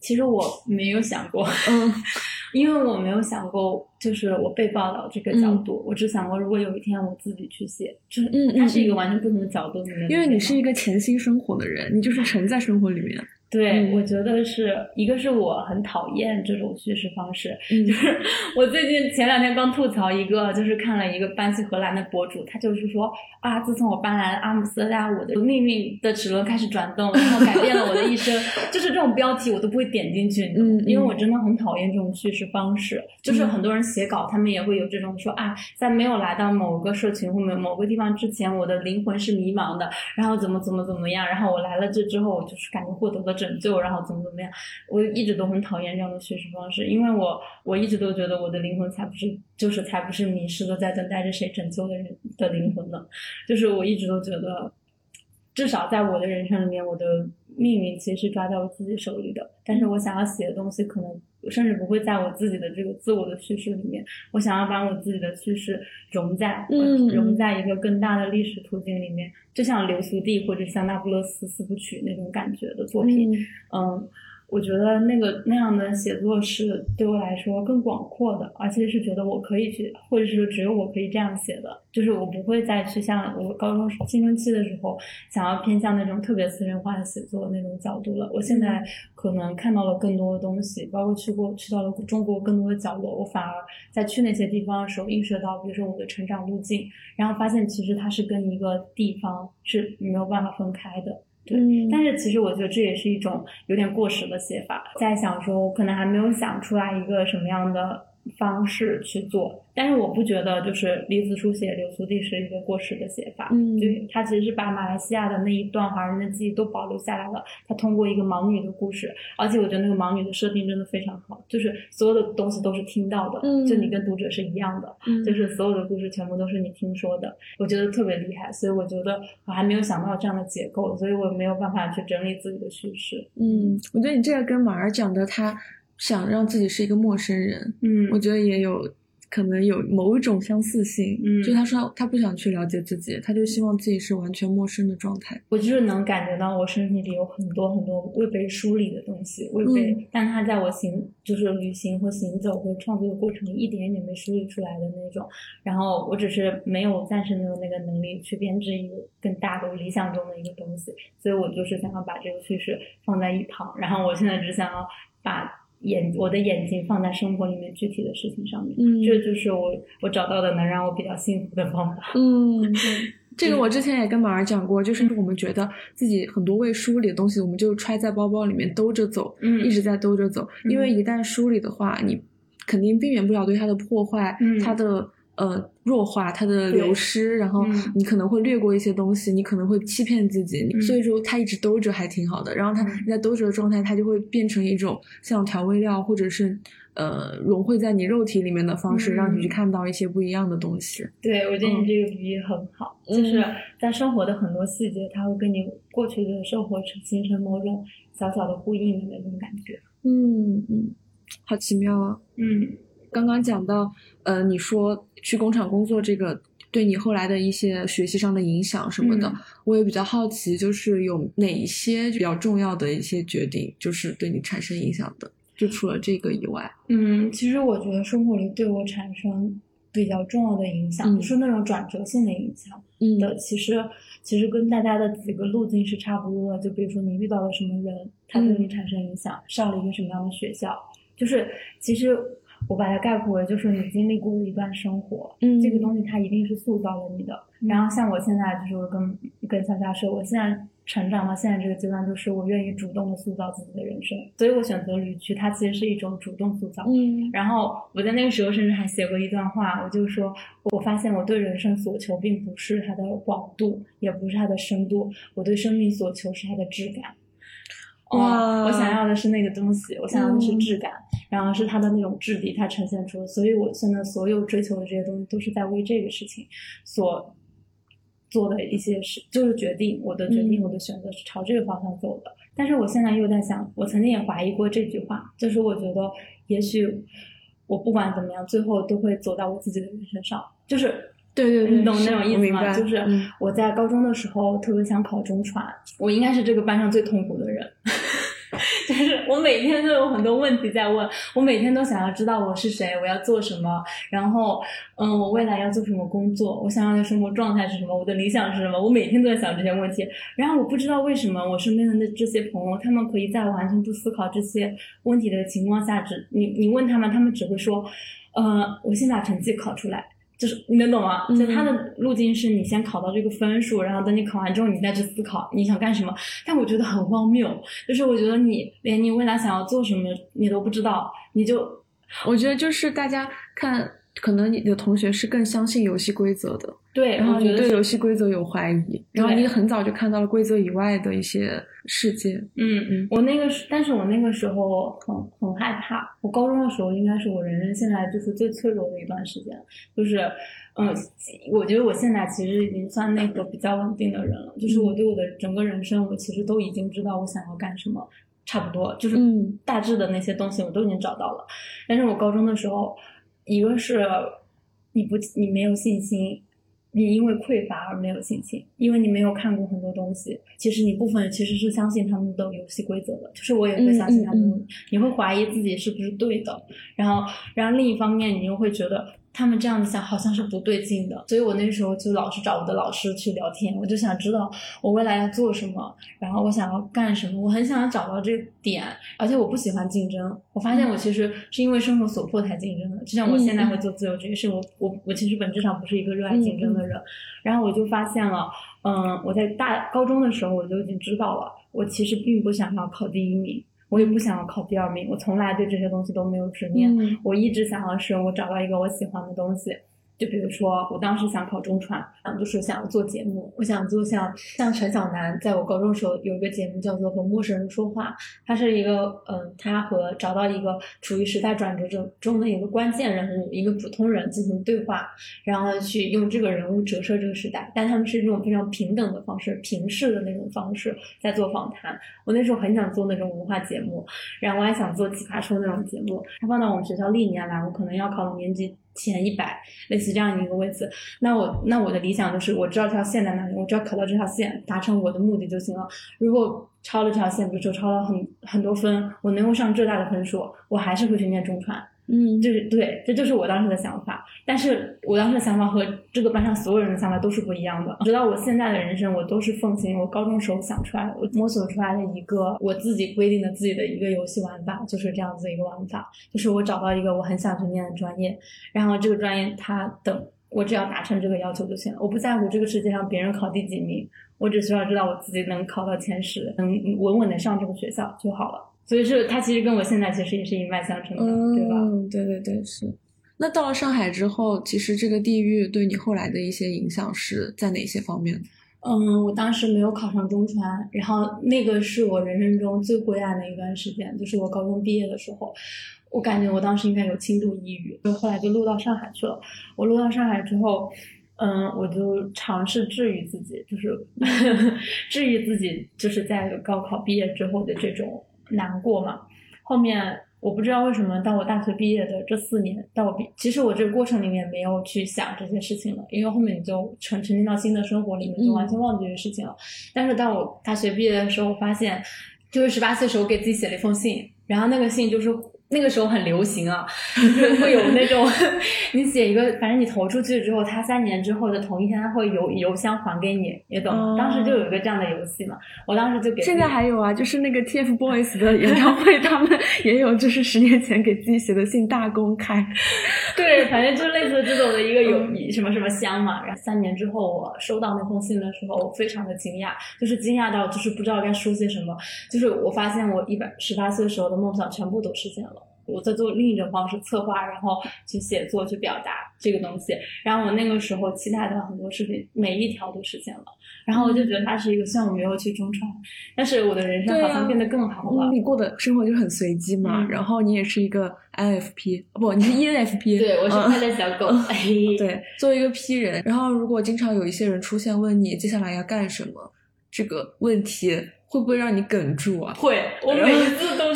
其实我没有想过，嗯 因为我没有想过，就是我被报道这个角度，我只想过如果有一天我自己去写，就是嗯嗯它是一个嗯完全不同的角度里面的因为你是一个潜心生活的人，你就是沉在生活里面。对，嗯。我觉得是一个是我很讨厌这种叙事方式，嗯。就是我最近前两天刚吐槽一个，就是看了一个搬去荷兰的博主，他就是说啊，自从我搬来阿姆斯特丹，我的命运的齿轮开始转动，然后改变了我的一生，就是这种标题我都不会点进去，嗯嗯因为我真的很讨厌这种叙事方式。就是很多人写稿，他们也会有这种说啊，在没有来到某个社群或者某个地方之前，我的灵魂是迷茫的，然后怎么怎么怎么样，然后我来了这之后，我就是感觉获得了拯救，然后怎么怎么样，我一直都很讨厌这样的叙事方式，因为我我一直都觉得我的灵魂才不是，就是才不是迷失的在等待着谁拯救的人的灵魂呢，就是我一直都觉得，至少在我的人生里面，我的命运其实是抓在我自己手里的，但是我想要写的东西可能。甚至不会在我自己的这个自我的叙事里面，我想要把我自己的叙事融在，融在一个更大的历史途径里面，就像流苏地或者像那不勒斯四部曲那种感觉的作品。嗯，我觉得那个那样的写作是对我来说更广阔的，而且是觉得我可以去，或者是只有我可以这样写的，就是我不会再去像我高中青春期的时候想要偏向那种特别私人化的写作那种角度了。我现在可能看到了更多的东西，包括去过去到了中国更多的角落，我反而在去那些地方的时候映射到，比如说我的成长路径，然后发现其实它是跟一个地方是没有办法分开的。对，嗯。但是其实我觉得这也是一种有点过时的写法，在想说，我可能还没有想出来一个什么样的方式去做，但是我不觉得就是李子书写流苏地是一个过时的写法，嗯。对，他其实是把马来西亚的那一段华人的记忆都保留下来了，他通过一个盲女的故事，而且我觉得那个盲女的设定真的非常好，就是所有的东西都是听到的，嗯就你跟读者是一样的，嗯。就是所有的故事全部都是你听说的，我觉得特别厉害，所以我觉得我还没有想到这样的结构，所以我没有办法去整理自己的叙事。嗯，我觉得你这个跟马儿讲的，他想让自己是一个陌生人，嗯我觉得也有可能有某一种相似性。嗯就他说他不想去了解自己，他就希望自己是完全陌生的状态。我就是能感觉到我身体里有很多很多未被梳理的东西，未被，嗯但它在我行就是旅行或行走或创作的过程里一点一点被梳理出来的那种。然后我只是没有暂时没有那个能力去编织一个更大的我理想中的一个东西，所以我就是想要把这个叙事放在一旁，然后我现在只想要把眼我的眼睛放在生活里面具体的事情上面。嗯这就是我我找到的能让我比较幸福的方法。嗯，这个我之前也跟马儿讲过，就是我们觉得自己很多未梳理的东西，我们就揣在包包里面兜着走，嗯一直在兜着走。嗯因为一旦梳理的话，你肯定避免不了对它的破坏，嗯它的呃弱化，它的流失，然后嗯你可能会略过一些东西，你可能会欺骗自己。嗯所以说，它一直兜着还挺好的。然后它嗯你在兜着的状态，它就会变成一种像调味料，或者是呃融汇在你肉体里面的方式，嗯让你去看到一些不一样的东西。对，我觉得你这个比喻很好，嗯就是在生活的很多细节，它会跟你过去的生活形成某种小小的呼应的那种感觉。嗯嗯，好奇妙啊！嗯刚刚讲到，呃，你说去工厂工作这个对你后来的一些学习上的影响什么的，嗯我也比较好奇，就是有哪一些比较重要的一些决定，就是对你产生影响的？就除了这个以外，嗯，其实我觉得生活里对我产生比较重要的影响，嗯不是那种转折性的影响嗯的，其实其实跟大家的几个路径是差不多的。就比如说你遇到了什么人，他对你产生影响；上了一个什么样的学校，就是其实我把它概括为就是你经历过的一段生活，嗯这个东西它一定是塑造了你的。然后像我现在就是我跟跟夏夏说，我现在成长到现在这个阶段，就是我愿意主动的塑造自己的人生，所以我选择旅居，它其实是一种主动塑造。嗯然后我在那个时候甚至还写过一段话，我就说，我发现我对人生所求并不是它的广度，也不是它的深度，我对生命所求是它的质感。哇。哦我想要的是那个东西，我想要的是质感，然后是它的那种质地，它呈现出，所以我现在所有追求的这些东西都是在为这个事情所做的一些事，就是决定我的决定，嗯。我的选择是朝这个方向走的。但是我现在又在想，我曾经也怀疑过这句话，就是我觉得也许我不管怎么样，最后都会走到我自己的人生上，就是对对对，你懂那种意思吗？就是嗯我在高中的时候特别想考中传，我应该是这个班上最痛苦的人。就是我每天都有很多问题在问，我每天都想要知道我是谁，我要做什么，然后，嗯，我未来要做什么工作，我想要的生活状态是什么，我的理想是什么，我每天都在想这些问题。然后我不知道为什么我身边的那这些朋友，他们可以在完全不思考这些问题的情况下，只你你问他们，他们只会说，呃，我先把成绩考出来。就是你能懂吗？嗯就他的路径是你先考到这个分数，然后等你考完之后，你再去思考你想干什么。但我觉得很荒谬，就是我觉得你连你未来想要做什么你都不知道，你就我觉得就是大家看，可能你的同学是更相信游戏规则的，对，然后你对游戏规则有怀疑，然后你很早就看到了规则以外的一些世界。嗯嗯我那个时，但是我那个时候很很害怕。我高中的时候应该是我人生现在就是最脆弱的一段时间，就是，嗯，我觉得我现在其实已经算那个比较稳定的人了，就是我对我的整个人生，我其实都已经知道我想要干什么，差不多就是嗯大致的那些东西我都已经找到了。但是我高中的时候，一个是你不你没有信心，你因为匮乏而没有信心，因为你没有看过很多东西。其实你部分其实是相信他们的游戏规则的，就是我也会相信他们，嗯嗯你会怀疑自己是不是对的，然后，然后另一方面你又会觉得。他们这样子想好像是不对劲的，所以我那时候就老是找我的老师去聊天，我就想知道我未来要做什么，然后我想要干什么，我很想要找到这个点，而且我不喜欢竞争。我发现我其实是因为生活所迫才竞争的，就像我现在会做自由职业，是我我我其实本质上不是一个热爱竞争的人。然后我就发现了，嗯，我在大高中的时候我就已经知道了，我其实并不想要考第一名。我也不想要考第二名，我从来对这些东西都没有执念。嗯我一直想要是我找到一个我喜欢的东西，就比如说我当时想考中传，就是想要做节目，我想做像像陈小南，在我高中时候有一个节目叫做《和陌生人说话》，他是一个嗯、他和找到一个处于时代转折中中的一个关键人物，一个普通人进行对话，然后去用这个人物折射这个时代，但他们是这种非常平等的方式，平视的那种方式在做访谈。我那时候很想做那种文化节目，然后我还想做奇葩说那种节目。他放到我们学校历年来，我可能要考到年级前一百，类似这样一个位置。那我那我的理想就是，我知道这条线在哪里，我只要考到这条线，达成我的目的就行了。如果超了这条线，比如说超了很很多分，我能够上浙大的分数，我还是会去念中传。嗯就是对，这就是我当时的想法。但是我当时的想法和这个班上所有人的想法都是不一样的。直到我现在的人生，我都是奉行我高中时候想出来的，我摸索出来的一个我自己规定的自己的一个游戏玩法，就是这样子一个玩法。就是我找到一个我很想去念的专业，然后这个专业它等我只要达成这个要求就行了，我不在乎这个世界上别人考第几名，我只需要知道我自己能考到前十，能稳稳的上这个学校就好了。所以是它其实跟我现在其实也是一脉相承的，对吧？嗯，对对对，是。那到了上海之后，其实这个地域对你后来的一些影响是在哪些方面？嗯，我当时没有考上中传，然后那个是我人生中最灰暗的一段时间，就是我高中毕业的时候，我感觉我当时应该有轻度抑郁，就后来就录到上海去了。我录到上海之后，嗯，我就尝试治愈自己，就是 治愈自己，就是在高考毕业之后的这种难过嘛。后面我不知道为什么，到我大学毕业的这四年，到我毕，其实我这个过程里面没有去想这些事情了，因为后面你就沉沉浸到新的生活里面，就完全忘记这些事情了。但是到我大学毕业的时候，我发现，就是十八岁时候给自己写了一封信，然后那个信就是那个时候很流行啊，就是会有那种 你写一个，反正你投出去之后，他三年之后的同一天他会邮邮箱还给你，你懂吗？当时就有一个这样的游戏嘛，我当时就给。现在还有啊，就是那个 TFBOYS 的演唱会，他们也有，就是十年前给自己写的信大公开。对，反正就类似这种的一个有什么什么箱嘛。然后三年之后我收到那封信的时候，我非常的惊讶，就是惊讶到就是不知道该说些什么，就是我发现我一百十八岁时候的梦想全部都实现了。我在做另一种方式策划，然后去写作、去表达这个东西。然后我那个时候期待的很多事情，每一条都实现了。然后我就觉得它是一个项目，没有去中创，但是我的人生好像变得更好了。你过的生活就很随机嘛。然后你也是一个 INFP，不，你是 ENFP。对，我是快乐小狗。对，作为一个 P 人，然后如果经常有一些人出现问你接下来要干什么这个问题，会不会让你哽住啊？会，我每一次都。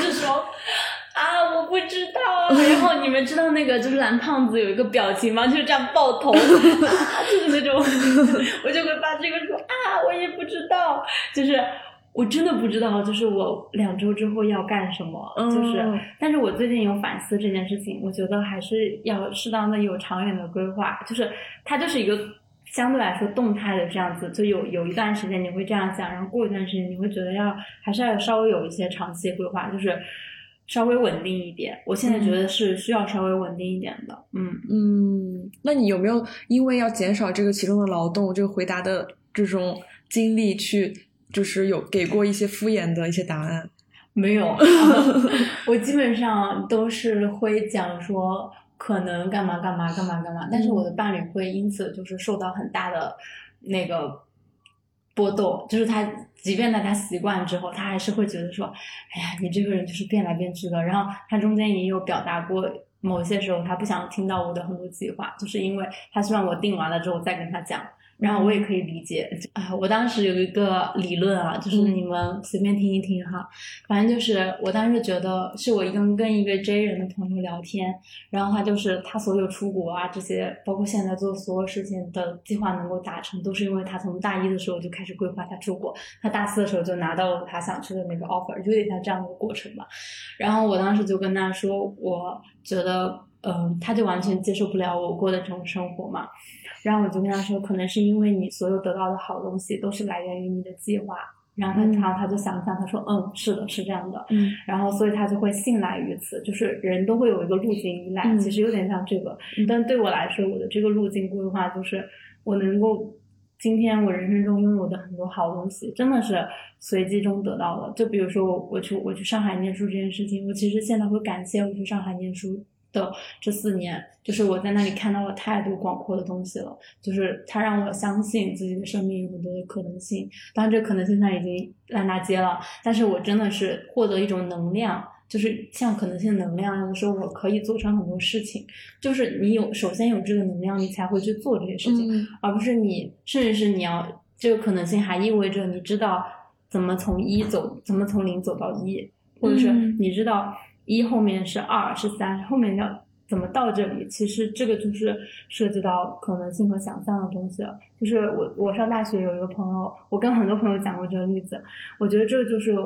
然后你们知道那个就是蓝胖子有一个表情吗？就是这样抱头，就是那种，我就会把这个说啊，我也不知道，就是我真的不知道，就是我两周之后要干什么，就是，但是我最近有反思这件事情，我觉得还是要适当的有长远的规划，就是它就是一个相对来说动态的这样子，就有有一段时间你会这样想，然后过一段时间你会觉得要还是要稍微有一些长期规划，就是。稍微稳定一点，我现在觉得是需要稍微稳定一点的。嗯嗯，那你有没有因为要减少这个其中的劳动，这个回答的这种经历去，就是有给过一些敷衍的一些答案？没有，我基本上都是会讲说可能干嘛干嘛干嘛干嘛，但是我的伴侣会因此就是受到很大的那个。波动就是他，即便在他习惯之后，他还是会觉得说：“哎呀，你这个人就是变来变去的。”然后他中间也有表达过，某些时候他不想听到我的很多计划，就是因为他希望我定完了之后再跟他讲。然后我也可以理解啊，我当时有一个理论啊，就是你们随便听一听哈。反正就是我当时觉得，是我一个跟一个 J 人的朋友聊天，然后他就是他所有出国啊这些，包括现在做所有事情的计划能够达成，都是因为他从大一的时候就开始规划他出国，他大四的时候就拿到了他想去的那个 offer，有点像这样的过程吧。然后我当时就跟他说，我觉得，嗯，他就完全接受不了我过的这种生活嘛。然后我就跟他说，可能是因为你所有得到的好东西都是来源于你的计划。然后他，然后他就想想，他说，嗯，是的，是这样的。嗯。然后，所以他就会信赖于此，就是人都会有一个路径依赖，其实有点像这个。但对我来说，我的这个路径规划就是我能够今天我人生中拥有的很多好东西，真的是随机中得到的。就比如说我我去我去上海念书这件事情，我其实现在会感谢我去上海念书。的这四年，就是我在那里看到了太多广阔的东西了。就是它让我相信自己的生命有很多的可能性。当然，这可能性在已经烂大街了。但是我真的是获得一种能量，就是像可能性能量，一样，说我可以做成很多事情。就是你有，首先有这个能量，你才会去做这些事情，而不是你，甚至是你要这个可能性还意味着你知道怎么从一走，怎么从零走到一，或者是你知道。一后面是二是三，后面要怎么到这里？其实这个就是涉及到可能性和想象的东西了。就是我我上大学有一个朋友，我跟很多朋友讲过这个例子，我觉得这就是。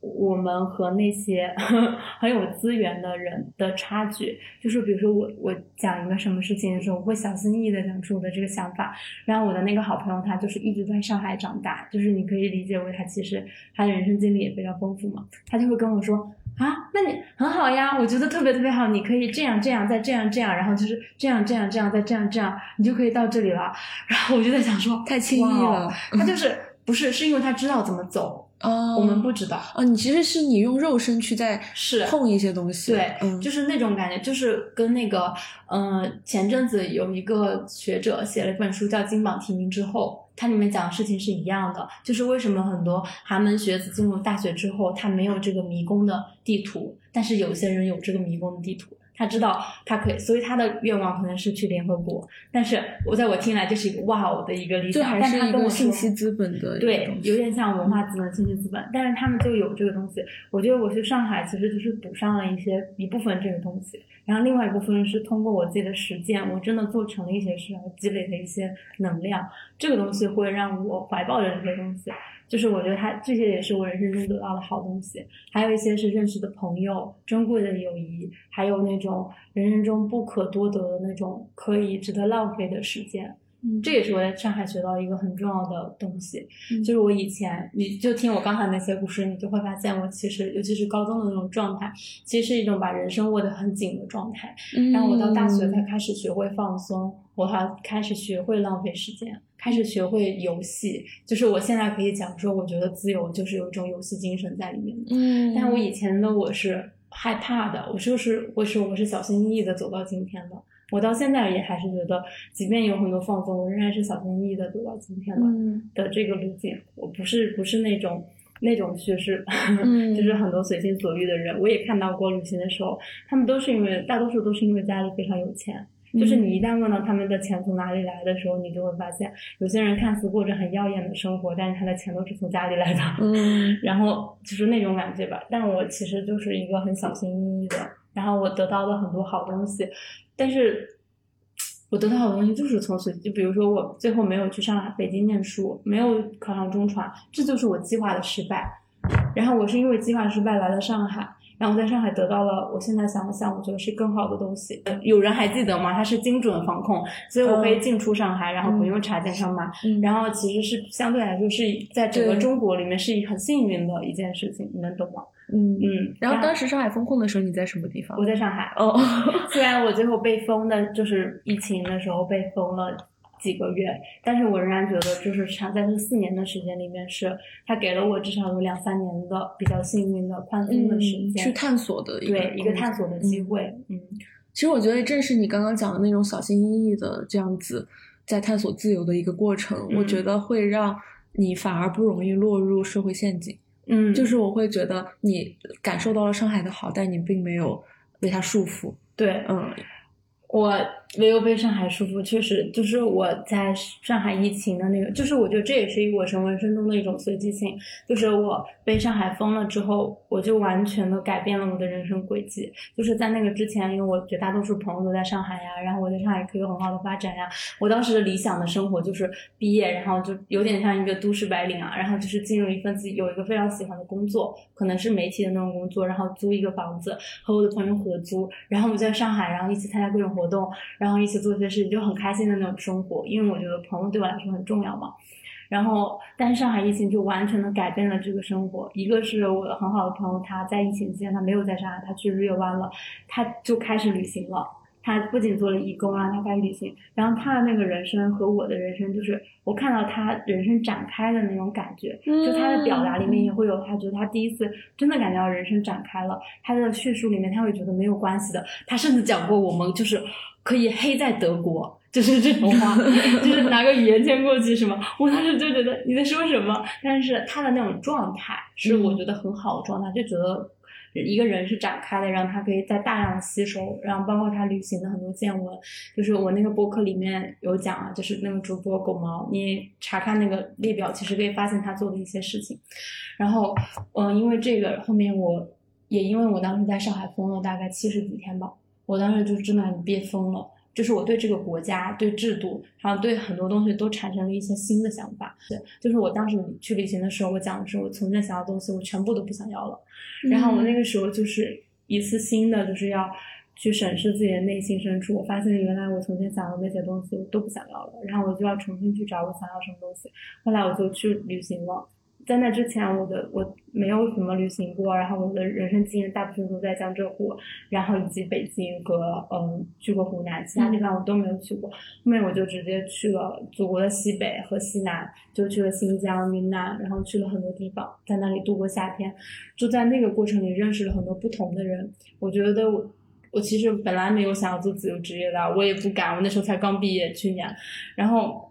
我们和那些 很有资源的人的差距，就是比如说我我讲一个什么事情的时候，我会小心翼翼的讲出我的这个想法。然后我的那个好朋友他就是一直在上海长大，就是你可以理解为他其实他的人生经历也比较丰富嘛。他就会跟我说啊，那你很好呀，我觉得特别特别好，你可以这样这样再这样这样，然后就是这样这样这样再这样这样，你就可以到这里了。然后我就在想说，太轻易了，他就是不是是因为他知道怎么走。哦，我们不知道。哦，你其实是你用肉身去在是碰一些东西，对，就是那种感觉，就是跟那个，嗯，前阵子有一个学者写了一本书叫《金榜题名之后》，它里面讲的事情是一样的，就是为什么很多寒门学子进入大学之后，他没有这个迷宫的地图，但是有些人有这个迷宫的地图。他知道他可以，所以他的愿望可能是去联合国。但是我在我听来就是一个哇哦的一个理想，但他跟我说信息资本的对，有点像文化资本、信息资本。但是他们就有这个东西。我觉得我去上海其实就是补上了一些一部分这个东西，然后另外一部分是通过我自己的实践，我真的做成了一些事，然后积累的一些能量，这个东西会让我怀抱着这些东西。就是我觉得他这些也是我人生中得到的好东西，还有一些是认识的朋友、珍贵的友谊，还有那种人生中不可多得的那种可以值得浪费的时间。嗯，这也是我在上海学到一个很重要的东西，就是我以前你就听我刚才那些故事，你就会发现我其实尤其是高中的那种状态，其实是一种把人生握得很紧的状态。然后我到大学才开始学会放松，我还开始学会浪费时间。开始学会游戏，就是我现在可以讲说，我觉得自由就是有一种游戏精神在里面的。嗯，但我以前的我是害怕的，我就是我是我是小心翼翼的走到今天的。我到现在也还是觉得，即便有很多放纵，我仍然是小心翼翼的走到今天的的这个路径。我不是不是那种那种叙事，就是很多随心所欲的人。我也看到过旅行的时候，他们都是因为大多数都是因为家里非常有钱。就是你一旦问到他们的钱从哪里来的时候，你就会发现，有些人看似过着很耀眼的生活，但是他的钱都是从家里来的。嗯，然后就是那种感觉吧。但我其实就是一个很小心翼翼的，然后我得到了很多好东西，但是我得到好东西就是从随就比如说我最后没有去上海、北京念书，没有考上中传，这就是我计划的失败。然后我是因为计划失败来了上海。然后在上海得到了，我现在想了想，我觉得是更好的东西。有人还记得吗？它是精准防控，所以我可以进出上海，然后不用查健康码。然后其实是相对来说是在整个中国里面是很幸运的一件事情，你能懂吗？嗯嗯。然后当时上海封控的时候，你在什么地方？我在上海。哦，虽然我最后被封的，就是疫情的时候被封了。几个月，但是我仍然觉得，就是长在这四年的时间里面，是他给了我至少有两三年的比较幸运的宽松的时间去探索的，对一个探索的机会。嗯，其实我觉得正是你刚刚讲的那种小心翼翼的这样子在探索自由的一个过程，我觉得会让你反而不容易落入社会陷阱。嗯，就是我会觉得你感受到了上海的好，但你并没有被它束缚。对，嗯。我没有被上海束缚，确实就是我在上海疫情的那个，就是我觉得这也是我人生中的一种随机性，就是我被上海封了之后，我就完全的改变了我的人生轨迹。就是在那个之前，因为我绝大多数朋友都在上海呀，然后我在上海可以有很好的发展呀。我当时的理想的生活就是毕业，然后就有点像一个都市白领啊，然后就是进入一份自己有一个非常喜欢的工作，可能是媒体的那种工作，然后租一个房子和我的朋友合租，然后我们在上海，然后一起参加各种。活活动，然后一起做一些事情，就很开心的那种生活。因为我觉得朋友对我来说很重要嘛。然后，但是上海疫情就完全的改变了这个生活。一个是我的很好的朋友，他在疫情期间他没有在上海，他去日月湾了，他就开始旅行了。他不仅做了义工啊，他开始旅行。然后他的那个人生和我的人生，就是我看到他人生展开的那种感觉。就他的表达里面也会有，他觉得他第一次真的感觉到人生展开了。他的叙述里面他会觉得没有关系的。他甚至讲过我们就是可以黑在德国，就是这种话，就是拿个语言签过去什么。我当时就觉得你在说什么？但是他的那种状态是我觉得很好的状态，就觉得。一个人是展开的，然后他可以在大量吸收，然后包括他旅行的很多见闻，就是我那个博客里面有讲啊，就是那个主播狗毛，你查看那个列表，其实可以发现他做的一些事情。然后，嗯，因为这个后面我也因为我当时在上海封了大概七十几天吧，我当时就真的憋疯了。就是我对这个国家、对制度，还有对很多东西都产生了一些新的想法。对，就是我当时去旅行的时候，我讲的是我从前想要的东西，我全部都不想要了。然后我那个时候就是一次新的，就是要去审视自己的内心深处。我发现原来我从前想的那些东西，我都不想要了。然后我就要重新去找我想要什么东西。后来我就去旅行了。在那之前，我的我没有怎么旅行过，然后我的人生经验大部分都在江浙沪，然后以及北京和嗯去过湖南，其他地方我都没有去过。后面我就直接去了祖国的西北和西南，就去了新疆、云南，然后去了很多地方，在那里度过夏天。就在那个过程里认识了很多不同的人。我觉得我我其实本来没有想要做自由职业的，我也不敢，我那时候才刚毕业，去年。然后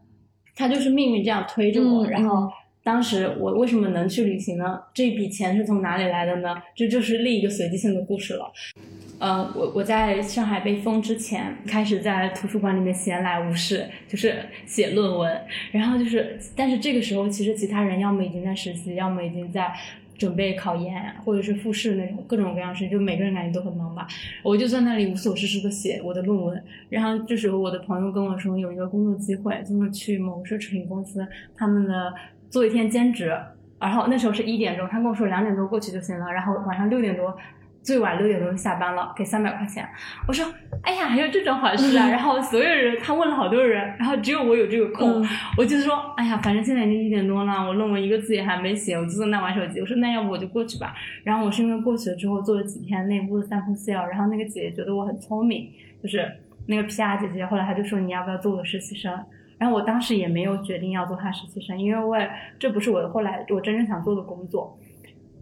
他就是命运这样推着我，然后。当时我为什么能去旅行呢？这笔钱是从哪里来的呢？这就是另一个随机性的故事了。呃，我我在上海被封之前，开始在图书馆里面闲来无事，就是写论文。然后就是，但是这个时候，其实其他人要么已经在实习，要么已经在准备考研或者是复试那种各种各样的事，就每个人感觉都很忙吧。我就在那里无所事事的写我的论文。然后这时候我的朋友跟我说有一个工作机会，就是去某奢侈品公司他们的做一天兼职。然后那时候是一点钟，他跟我说两点多过去就行了。然后晚上六点多。最晚六点钟下班了，给三百块钱。我说，哎呀，还有这种好事啊！然后所有人，他问了好多人，然后只有我有这个空。我就说，哎呀，反正现在已经一点多了，我论文一个字也还没写，我就在那玩手机。我说，那要不我就过去吧。然后我是因为过去了之后做了几天内部的三分 sale，然后那个姐姐觉得我很聪明，就是那个 PR 姐姐，后来她就说你要不要做我实习生？然后我当时也没有决定要做他实习生，因为我也这不是我后来我真正想做的工作。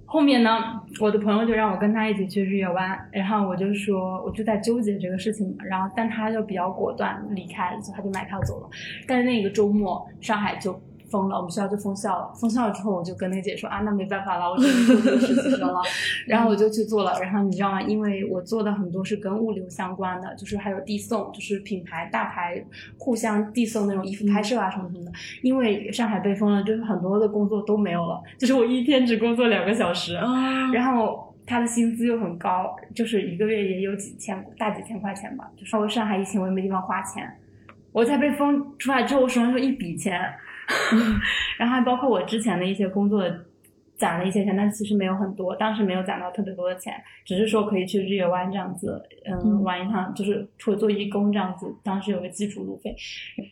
后面呢，我的朋友就让我跟他一起去日月湾，然后我就说，我就在纠结这个事情嘛，然后但他就比较果断离开了，所以他就买票走了。但是那个周末，上海就。封了，我们学校就封校了。封校了之后，我就跟那个姐说啊，那没办法了，我只能做这个实习生了。然后我就去做了。然后你知道吗？因为我做的很多是跟物流相关的，就是还有递送，就是品牌大牌互相递送那种衣服拍摄啊什么什么的。因为上海被封了，就是很多的工作都没有了，就是我一天只工作两个小时。然后他的薪资又很高，就是一个月也有几千大几千块钱吧。就稍微上海疫情，我也没地方花钱。我在被封出来之后，我手上就一笔钱。然后还包括我之前的一些工作。攒了一些钱，但其实没有很多，当时没有攒到特别多的钱，只是说可以去日月湾这样子，嗯，玩一趟，就是做做义工这样子。当时有个基础路费，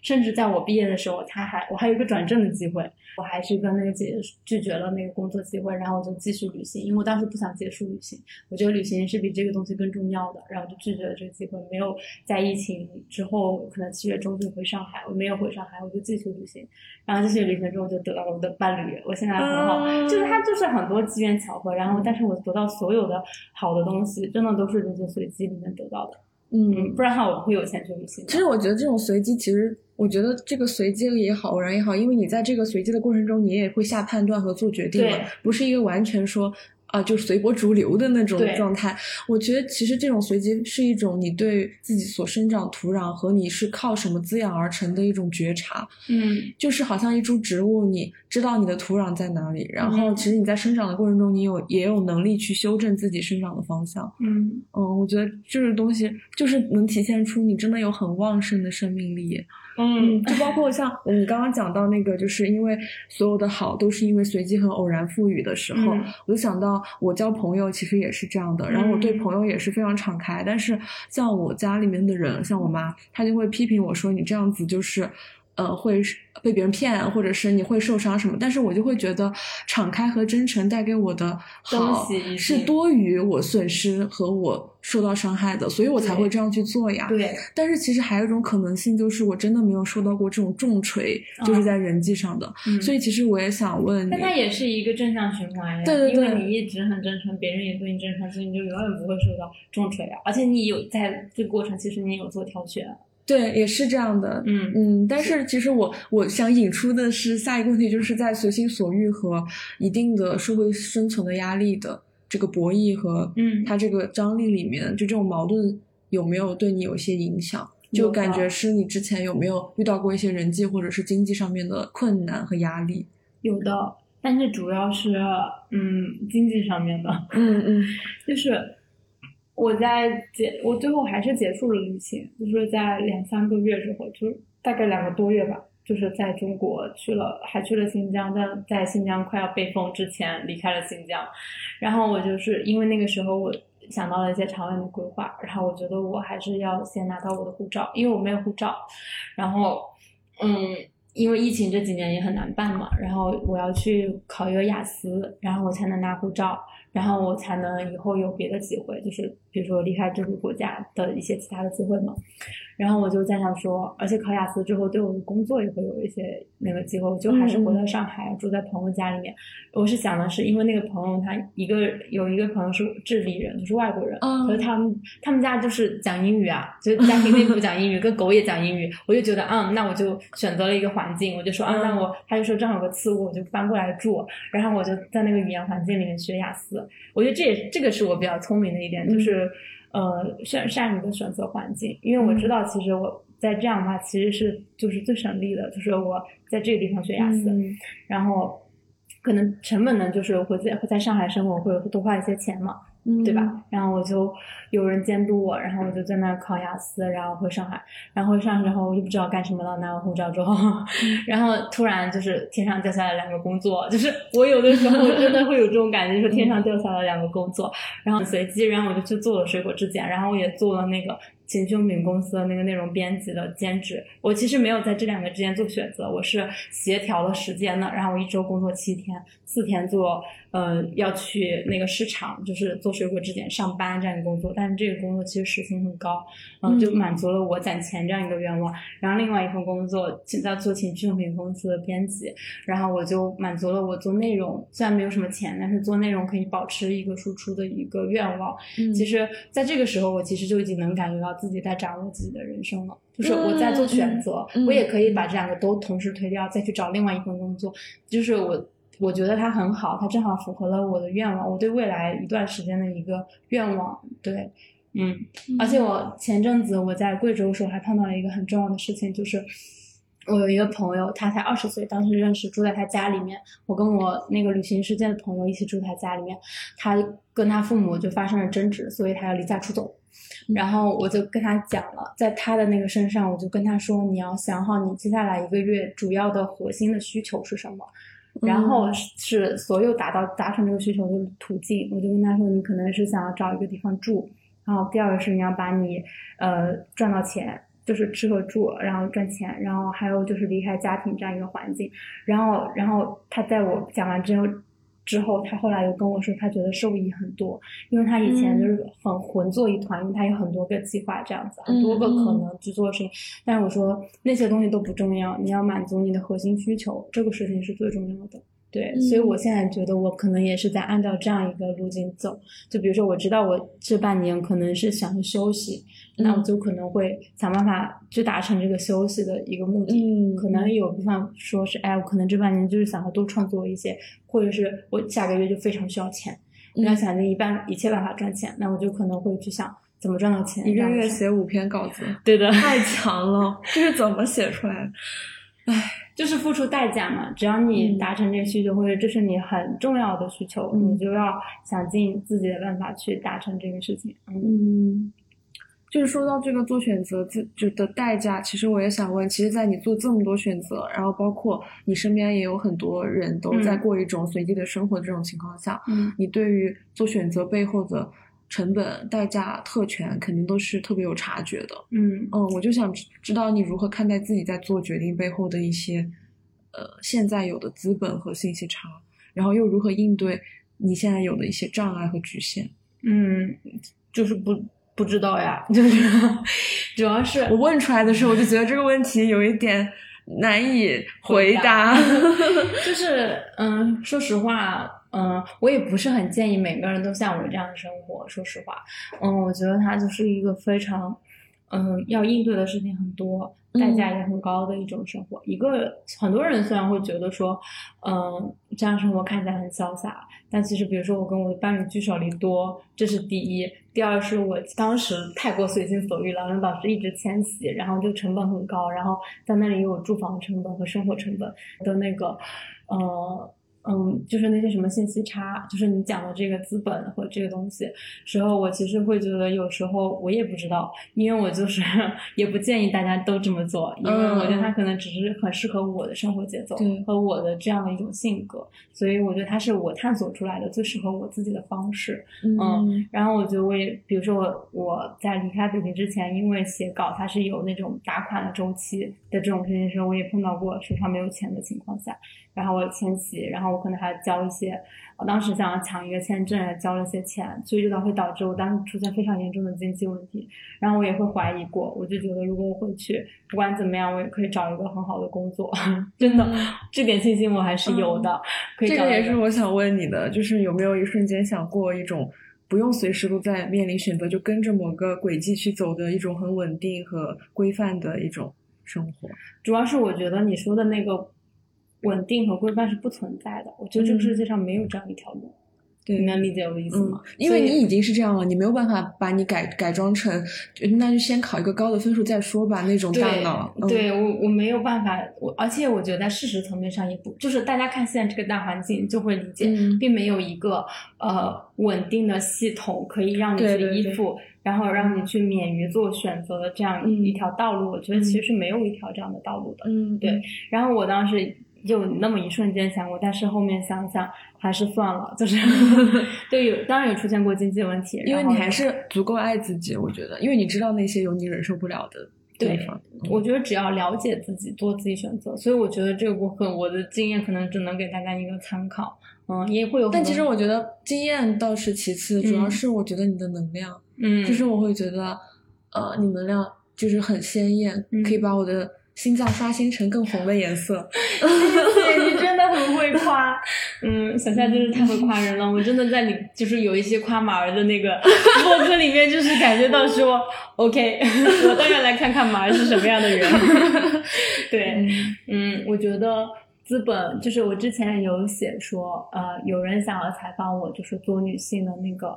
甚至在我毕业的时候，他还我还有一个转正的机会，我还是跟那个姐姐拒绝了那个工作机会，然后我就继续旅行，因为我当时不想结束旅行，我觉得旅行是比这个东西更重要的，然后就拒绝了这个机会，没有在疫情之后可能七月中旬回上海，我没有回上海，我就继续旅行，然后继续旅行之后就得到了我的伴侣，我现在很好，就是。它就是很多机缘巧合，然后但是我得到所有的好的东西，真的都是这些随机里面得到的。嗯，不然的话我会有钱去旅行。其实我觉得这种随机，其实我觉得这个随机也好，偶然也好，因为你在这个随机的过程中，你也会下判断和做决定，不是一个完全说。啊，就随波逐流的那种状态。我觉得其实这种随机是一种你对自己所生长土壤和你是靠什么滋养而成的一种觉察。嗯，就是好像一株植物，你知道你的土壤在哪里，然后其实你在生长的过程中，你有也有能力去修正自己生长的方向。嗯嗯，我觉得这个东西就是能体现出你真的有很旺盛的生命力。嗯，就包括像你刚刚讲到那个，就是因为所有的好都是因为随机和偶然赋予的时候，我就想到我交朋友其实也是这样的，然后我对朋友也是非常敞开，但是像我家里面的人，像我妈，她就会批评我说你这样子就是。呃，会被别人骗，或者是你会受伤什么？但是我就会觉得，敞开和真诚带给我的好是多于我损失和我受到伤害的，所以我才会这样去做呀。对。但是其实还有一种可能性，就是我真的没有受到过这种重锤，就是在人际上的。所以其实我也想问你，但它也是一个正向循环呀。对对对。因为你一直很真诚，别人也对你真诚，所以你就永远不会受到重锤啊。而且你有在这个过程，其实你有做挑选。对，也是这样的，嗯嗯，但是其实我我想引出的是下一个问题，就是在随心所欲和一定的社会生存的压力的这个博弈和嗯，它这个张力里面，就这种矛盾有没有对你有一些影响？就感觉是你之前有没有遇到过一些人际或者是经济上面的困难和压力？有的，但是主要是嗯经济上面的，嗯嗯，就是。我在结，我最后还是结束了旅行，就是在两三个月之后，就是大概两个多月吧，就是在中国去了，还去了新疆，在在新疆快要被封之前离开了新疆，然后我就是因为那个时候我想到了一些长远的规划，然后我觉得我还是要先拿到我的护照，因为我没有护照，然后嗯，因为疫情这几年也很难办嘛，然后我要去考一个雅思，然后我才能拿护照。然后我才能以后有别的机会，就是比如说离开这个国家的一些其他的机会嘛。然后我就在想说，而且考雅思之后对我的工作也会有一些那个机会，我就还是回到上海住在朋友家里面。我是想的是，因为那个朋友他一个有一个朋友是智利人，就是外国人，所以他们他们家就是讲英语啊，就家庭内部讲英语，跟狗也讲英语。我就觉得，嗯，那我就选择了一个环境，我就说，啊，那我他就说正好有个次卧，我就搬过来住，然后我就在那个语言环境里面学雅思。我觉得这也这个是我比较聪明的一点，就是。呃，善善于的选择环境，因为我知道，其实我在这样的话，其实是就是最省力的，就是我在这个地方学雅思，然后可能成本呢，就是会在会在上海生活会多花一些钱嘛。对吧？然后我就有人监督我，然后我就在那考雅思，然后回上海，然后上海之后我就不知道干什么了，拿完护照之后，然后突然就是天上掉下来两个工作，就是我有的时候真的会有这种感觉，说天上掉下来两个工作，然后随机，然后我就去做了水果质检，然后我也做了那个。情趣用品公司的那个内容编辑的兼职，我其实没有在这两个之间做选择，我是协调了时间的。然后我一周工作七天，四天做呃要去那个市场，就是做水果质检上班这样一个工作。但是这个工作其实时薪很高，嗯，就满足了我攒钱这样一个愿望。然后另外一份工作现在做情趣用品公司的编辑，然后我就满足了我做内容虽然没有什么钱，但是做内容可以保持一个输出的一个愿望。其实在这个时候，我其实就已经能感觉到。自己在掌握自己的人生了，就是我在做选择，我也可以把这两个都同时推掉，再去找另外一份工作。就是我，我觉得它很好，它正好符合了我的愿望，我对未来一段时间的一个愿望。对，嗯，而且我前阵子我在贵州的时候还碰到了一个很重要的事情，就是我有一个朋友，他才二十岁，当时认识，住在他家里面。我跟我那个旅行世界的朋友一起住他家里面，他跟他父母就发生了争执，所以他要离家出走。然后我就跟他讲了，在他的那个身上，我就跟他说，你要想好你接下来一个月主要的核心的需求是什么，然后是所有达到达成这个需求的途径。我就跟他说，你可能是想要找一个地方住，然后第二个是你要把你呃赚到钱，就是吃和住，然后赚钱，然后还有就是离开家庭这样一个环境。然后，然后他在我讲完之后。之后，他后来又跟我说，他觉得受益很多，因为他以前就是很混作一团，因为他有很多个计划这样子，很多个可能去做事情。但是我说那些东西都不重要，你要满足你的核心需求，这个事情是最重要的。对，所以我现在觉得我可能也是在按照这样一个路径走。就比如说，我知道我这半年可能是想休息，那我就可能会想办法去达成这个休息的一个目的。嗯，可能有部分说是，哎，我可能这半年就是想要多创作一些，或者是我下个月就非常需要钱，我要想尽一半一切办法赚钱，那我就可能会去想怎么赚到钱。一个月写五篇稿子，对的，太强了，这是怎么写出来的？唉。就是付出代价嘛，只要你达成这个需求，或者这是你很重要的需求，你就要想尽自己的办法去达成这个事情。嗯，就是说到这个做选择自就的代价，其实我也想问，其实，在你做这么多选择，然后包括你身边也有很多人都在过一种随机的生活这种情况下，嗯，你对于做选择背后的成本、代价、特权，肯定都是特别有察觉的。嗯嗯，我就想知道你如何看待自己在做决定背后的一些。呃，现在有的资本和信息差，然后又如何应对你现在有的一些障碍和局限？嗯，就是不不知道呀，就是主要是我问出来的时候，我就觉得这个问题有一点难以回答。就是嗯，说实话，嗯，我也不是很建议每个人都像我这样的生活。说实话，嗯，我觉得它就是一个非常。嗯，要应对的事情很多，代价也很高的一种生活。一个很多人虽然会觉得说，嗯，这样生活看起来很潇洒，但其实比如说我跟我的伴侣聚少离多，这是第一。第二是我当时太过随心所欲了，导致一直迁徙，然后就成本很高，然后在那里有住房成本和生活成本的那个，呃。嗯，就是那些什么信息差，就是你讲的这个资本和这个东西时候，我其实会觉得有时候我也不知道，因为我就是 也不建议大家都这么做，因为我觉得它可能只是很适合我的生活节奏和我的这样的一种性格，所以我觉得它是我探索出来的最适合我自己的方式。嗯，然后我觉得我也，比如说我我在离开北京之前，因为写稿它是有那种打款的周期的这种事情时候，我也碰到过手上没有钱的情况下。然后我迁徙，然后我可能还要交一些，我当时想要抢一个签证，交了些钱，所以这个会导致我当时出现非常严重的经济问题。然后我也会怀疑过，我就觉得如果我回去，不管怎么样，我也可以找一个很好的工作。真的，这点信心我还是有的。这个也是我想问你的，就是有没有一瞬间想过一种不用随时都在面临选择，就跟着某个轨迹去走的一种很稳定和规范的一种生活？主要是我觉得你说的那个。稳定和规范是不存在的，我觉得这个世界上没有这样一条路。对，你能理解我的意思吗？因为你已经是这样了，你没有办法把你改改装成，那就先考一个高的分数再说吧。那种大脑，对我我没有办法，我而且我觉得在事实层面上也不，就是大家看现在这个大环境就会理解，并没有一个呃稳定的系统可以让你去依附，然后让你去免于做选择的这样一条道路。我觉得其实是没有一条这样的道路的。嗯，对。然后我当时。就那么一瞬间想过，但是后面想想还是算了，就是 对有当然有出现过经济问题，因为你还是足够爱自己，我觉得，因为你知道那些有你忍受不了的地方。我觉得只要了解自己，做自己选择，所以我觉得这个部分我的经验可能只能给大家一个参考，嗯，也会有。但其实我觉得经验倒是其次，主要是我觉得你的能量，嗯，就是我会觉得，呃，你能量就是很鲜艳，可以把我的。心脏刷新成更红的颜色，谢谢你真的很会夸，嗯，小夏真是太会夸人了，我真的在你就是有一些夸马儿的那个 博客里面，就是感觉到说，OK，我当然来看看马儿是什么样的人，对，嗯，我觉得资本就是我之前有写说，呃，有人想要采访我，就是做女性的那个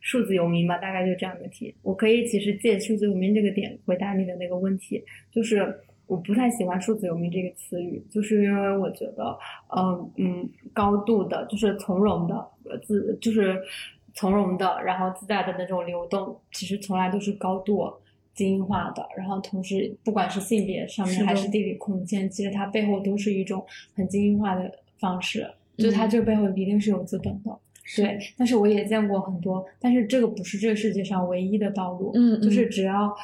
数字游民吧，大概就这样的题，我可以其实借数字游民这个点回答你的那个问题，就是。我不太喜欢“数字游民”这个词语，就是因为我觉得，嗯嗯，高度的，就是从容的，自就是从容的，然后自带的那种流动，其实从来都是高度精英化的。然后同时，不管是性别上面还是地理空间，其实它背后都是一种很精英化的方式。就它这个背后一定是有资本的，对。但是我也见过很多，但是这个不是这个世界上唯一的道路。嗯，就是只要。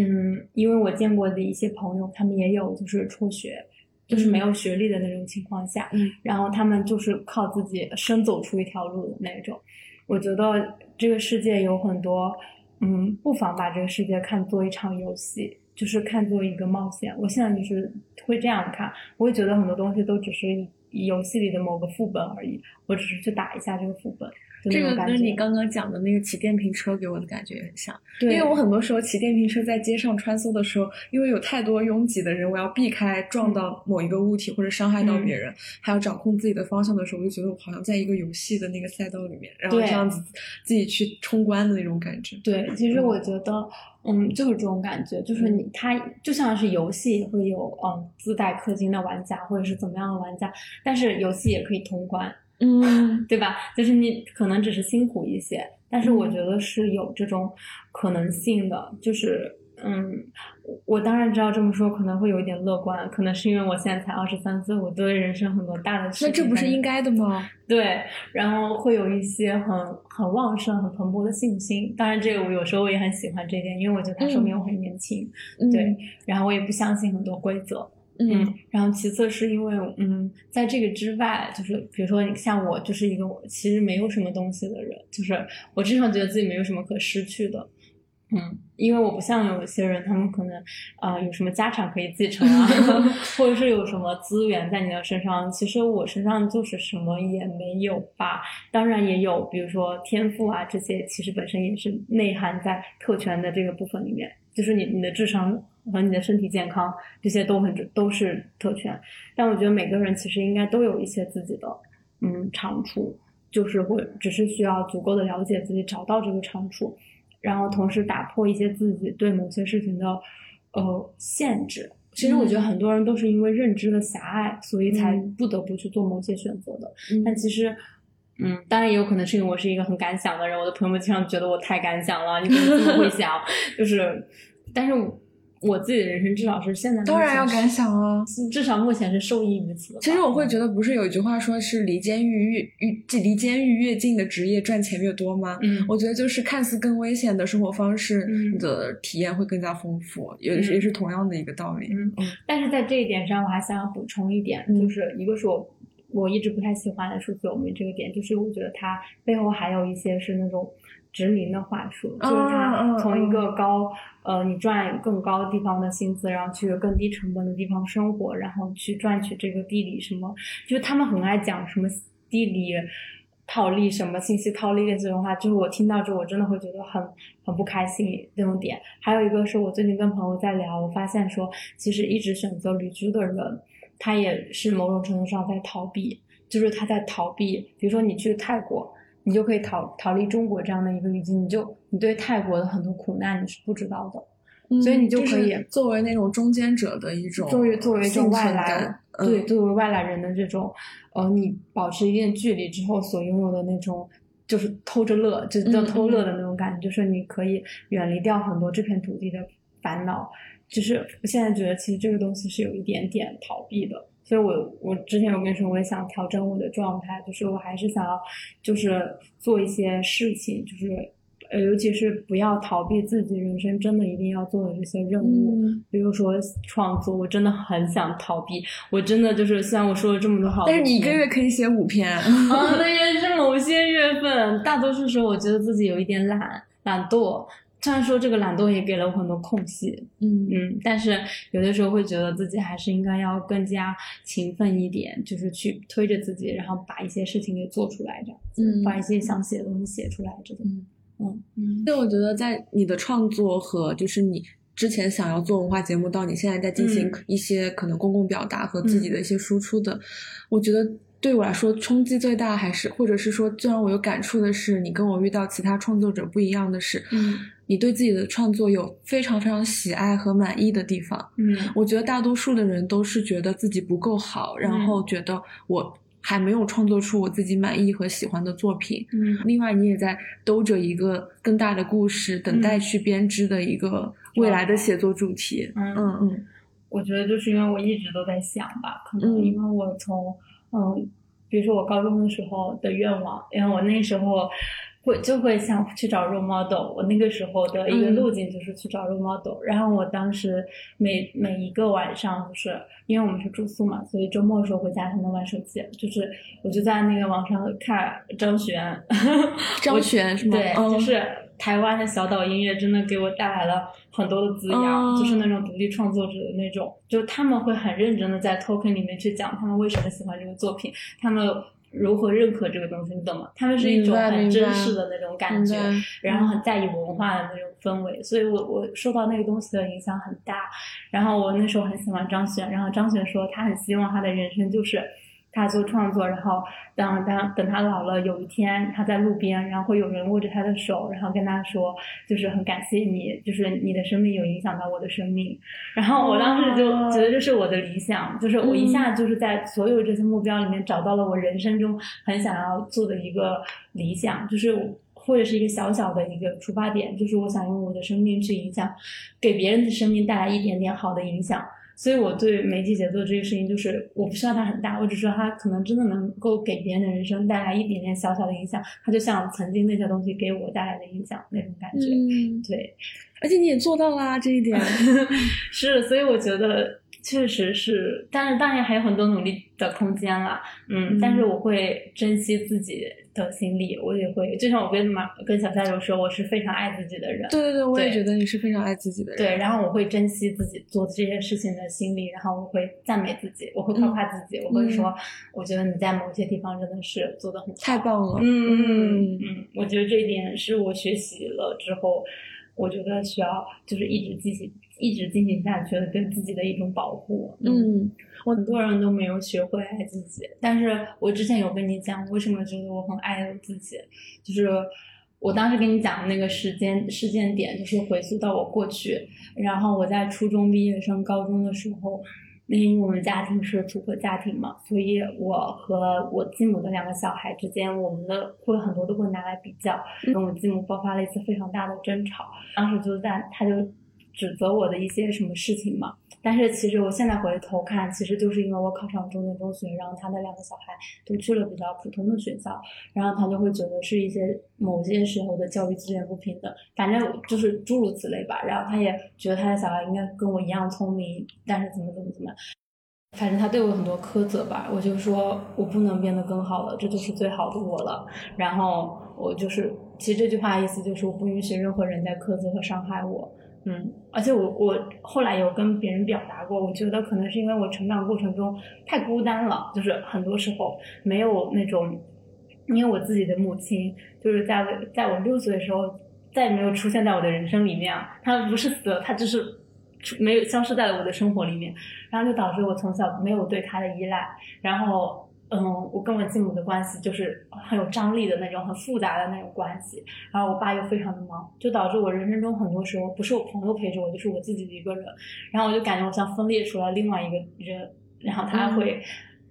嗯，因为我见过的一些朋友，他们也有就是辍学，就是没有学历的那种情况下，嗯，然后他们就是靠自己生走出一条路的那种。我觉得这个世界有很多，嗯，不妨把这个世界看作一场游戏，就是看作一个冒险。我现在就是会这样看，我会觉得很多东西都只是游戏里的某个副本而已，我只是去打一下这个副本。这个跟你刚刚讲的那个骑电瓶车给我的感觉也很像，因为我很多时候骑电瓶车在街上穿梭的时候，因为有太多拥挤的人，我要避开撞到某一个物体或者伤害到别人，还要掌控自己的方向的时候，我就觉得我好像在一个游戏的那个赛道里面，然后这样子自己去冲关的那种感觉。对，其实我觉得，嗯，就是这种感觉，就是你它就像是游戏会有嗯自带氪金的玩家或者是怎么样的玩家，但是游戏也可以通关。嗯，对吧？就是你可能只是辛苦一些，但是我觉得是有这种可能性的。就是，嗯，我当然知道这么说可能会有一点乐观，可能是因为我现在才二十三岁，我对人生很多大的事情。那这不是应该的吗？对，然后会有一些很很旺盛、很蓬勃的信心。当然，这个我有时候我也很喜欢这一点，因为我觉得它说明我很年轻。对，然后我也不相信很多规则。嗯，然后其次是因为，嗯，在这个之外，就是比如说像我，就是一个其实没有什么东西的人，就是我经常觉得自己没有什么可失去的，嗯，因为我不像有些人，他们可能啊有什么家产可以继承啊，或者是有什么资源在你的身上，其实我身上就是什么也没有吧。当然也有，比如说天赋啊这些，其实本身也是内涵在特权的这个部分里面，就是你你的智商。和你的身体健康，这些都很都是特权，但我觉得每个人其实应该都有一些自己的嗯长处，就是会只是需要足够的了解自己，找到这个长处，然后同时打破一些自己对某些事情的呃限制。其实我觉得很多人都是因为认知的狭隘，所以才不得不去做某些选择的。但其实，嗯，当然也有可能是因为我是一个很敢想的人，我的朋友们经常觉得我太敢想了，你怎么这么会想？就是，但是。我自己的人生至少是现在当然要敢想啊，至少目前是受益于此。其实我会觉得，不是有一句话说是离监狱越越离监狱越近的职业赚钱越多吗？嗯，我觉得就是看似更危险的生活方式你的体验会更加丰富，也是也是同样的一个道理。嗯，但是在这一点上，我还想要补充一点，就是一个是我我一直不太喜欢的数字游民这个点，就是我觉得它背后还有一些是那种。殖民的话术，就是他从一个高呃，你赚更高地方的薪资，然后去更低成本的地方生活，然后去赚取这个地理什么，就是他们很爱讲什么地理套利、什么信息套利的这种话，就是我听到之后，我真的会觉得很很不开心这种点。还有一个是我最近跟朋友在聊，我发现说，其实一直选择旅居的人，他也是某种程度上在逃避，就是他在逃避，比如说你去泰国。你就可以逃逃离中国这样的一个语境，你就你对泰国的很多苦难你是不知道的，所以你就可以作为那种中间者的一种作为作为一种外来对作为外来人的这种呃，你保持一定距离之后所拥有的那种就是偷着乐，就叫偷乐的那种感觉，就是你可以远离掉很多这片土地的烦恼。就是我现在觉得，其实这个东西是有一点点逃避的，所以我我之前有跟你说，我也想调整我的状态，就是我还是想要，就是做一些事情，就是呃，尤其是不要逃避自己人生真的一定要做的这些任务，比如说创作，我真的很想逃避，我真的就是虽然我说了这么多好，但是你一个月可以写五篇啊，那也是某些月份，大多数时候我觉得自己有一点懒懒惰。虽然说这个懒惰也给了我很多空隙，嗯嗯，但是有的时候会觉得自己还是应该要更加勤奋一点，就是去推着自己，然后把一些事情给做出来，这样，嗯，把一些想写的东西写出来，这种，嗯嗯。所以我觉得，在你的创作和就是你之前想要做文化节目，到你现在在进行一些可能公共表达和自己的一些输出的，我觉得。对我来说，冲击最大还是，或者是说最让我有感触的是，你跟我遇到其他创作者不一样的是，嗯，你对自己的创作有非常非常喜爱和满意的地方，嗯，我觉得大多数的人都是觉得自己不够好，然后觉得我还没有创作出我自己满意和喜欢的作品，嗯，另外你也在兜着一个更大的故事，等待去编织的一个未来的写作主题，嗯。嗯嗯，我觉得就是因为我一直都在想吧，可能因为我从。嗯，比如说我高中的时候的愿望，因为我那时候会就会想去找 role model，我那个时候的一个路径就是去找 role model。然后我当时每每一个晚上，就是因为我们是住宿嘛，所以周末的时候回家才能玩手机，就是我就在那个网上看张悬，张悬是吗？对，就是。台湾的小岛音乐真的给我带来了很多的滋养，就是那种独立创作者的那种，就他们会很认真的在 token 里面去讲他们为什么喜欢这个作品，他们如何认可这个东西，你懂吗？他们是一种很真实的那种感觉，然后很在意文化的那种氛围，所以我我受到那个东西的影响很大。然后我那时候很喜欢张悬，然后张悬说他很希望他的人生就是。他做创作，然后当当等他老了，有一天他在路边，然后会有人握着他的手，然后跟他说，就是很感谢你，就是你的生命有影响到我的生命。然后我当时就觉得这是我的理想，就是我一下就是在所有这些目标里面找到了我人生中很想要做的一个理想，就是或者是一个小小的一个出发点，就是我想用我的生命去影响，给别人的生命带来一点点好的影响。所以，我对媒体写作这个事情，就是我不需要它很大，我只说它可能真的能够给别人的人生带来一点点小小的影响。它就像曾经那些东西给我带来的影响那种感觉。嗯，对，而且你也做到啦这一点。是，所以我觉得。确实是，但是当然还有很多努力的空间了，嗯，但是我会珍惜自己的心力，我也会，就像我跟马跟小夏有说，我是非常爱自己的人，对对对，我也觉得你是非常爱自己的人，对，然后我会珍惜自己做这些事情的心力，然后我会赞美自己，我会夸夸自己，我会说，我觉得你在某些地方真的是做的很太棒了，嗯嗯嗯，我觉得这一点是我学习了之后，我觉得需要就是一直进行。一直进行下去的，对自己的一种保护。嗯，我很多人都没有学会爱自己，但是我之前有跟你讲，为什么觉得我很爱我自己，就是我当时跟你讲的那个时间事件点，就是回溯到我过去，然后我在初中毕业升高中的时候，那因为我们家庭是组合家庭嘛，所以我和我继母的两个小孩之间，我们的会很多都会拿来比较，跟我继母爆发了一次非常大的争吵，当时就在他就。指责我的一些什么事情嘛？但是其实我现在回头看，其实就是因为我考上重点中学，然后他的两个小孩都去了比较普通的学校，然后他就会觉得是一些某些时候的教育资源不平等，反正就是诸如此类吧。然后他也觉得他的小孩应该跟我一样聪明，但是怎么怎么怎么，反正他对我很多苛责吧。我就说我不能变得更好了，这就是最好的我了。然后我就是，其实这句话意思就是我不允许任何人在苛责和伤害我。嗯，而且我我后来有跟别人表达过，我觉得可能是因为我成长过程中太孤单了，就是很多时候没有那种，因为我自己的母亲就是在在我六岁的时候再也没有出现在我的人生里面，她不是死了，她只是没有消失在了我的生活里面，然后就导致我从小没有对她的依赖，然后嗯，我跟我继母的关系就是很有张力的那种，很复杂的那种关系。然后我爸又非常的忙，就导致我人生中很多时候不是我朋友陪着我，就是我自己的一个人。然后我就感觉我像分裂出来另外一个人，然后他会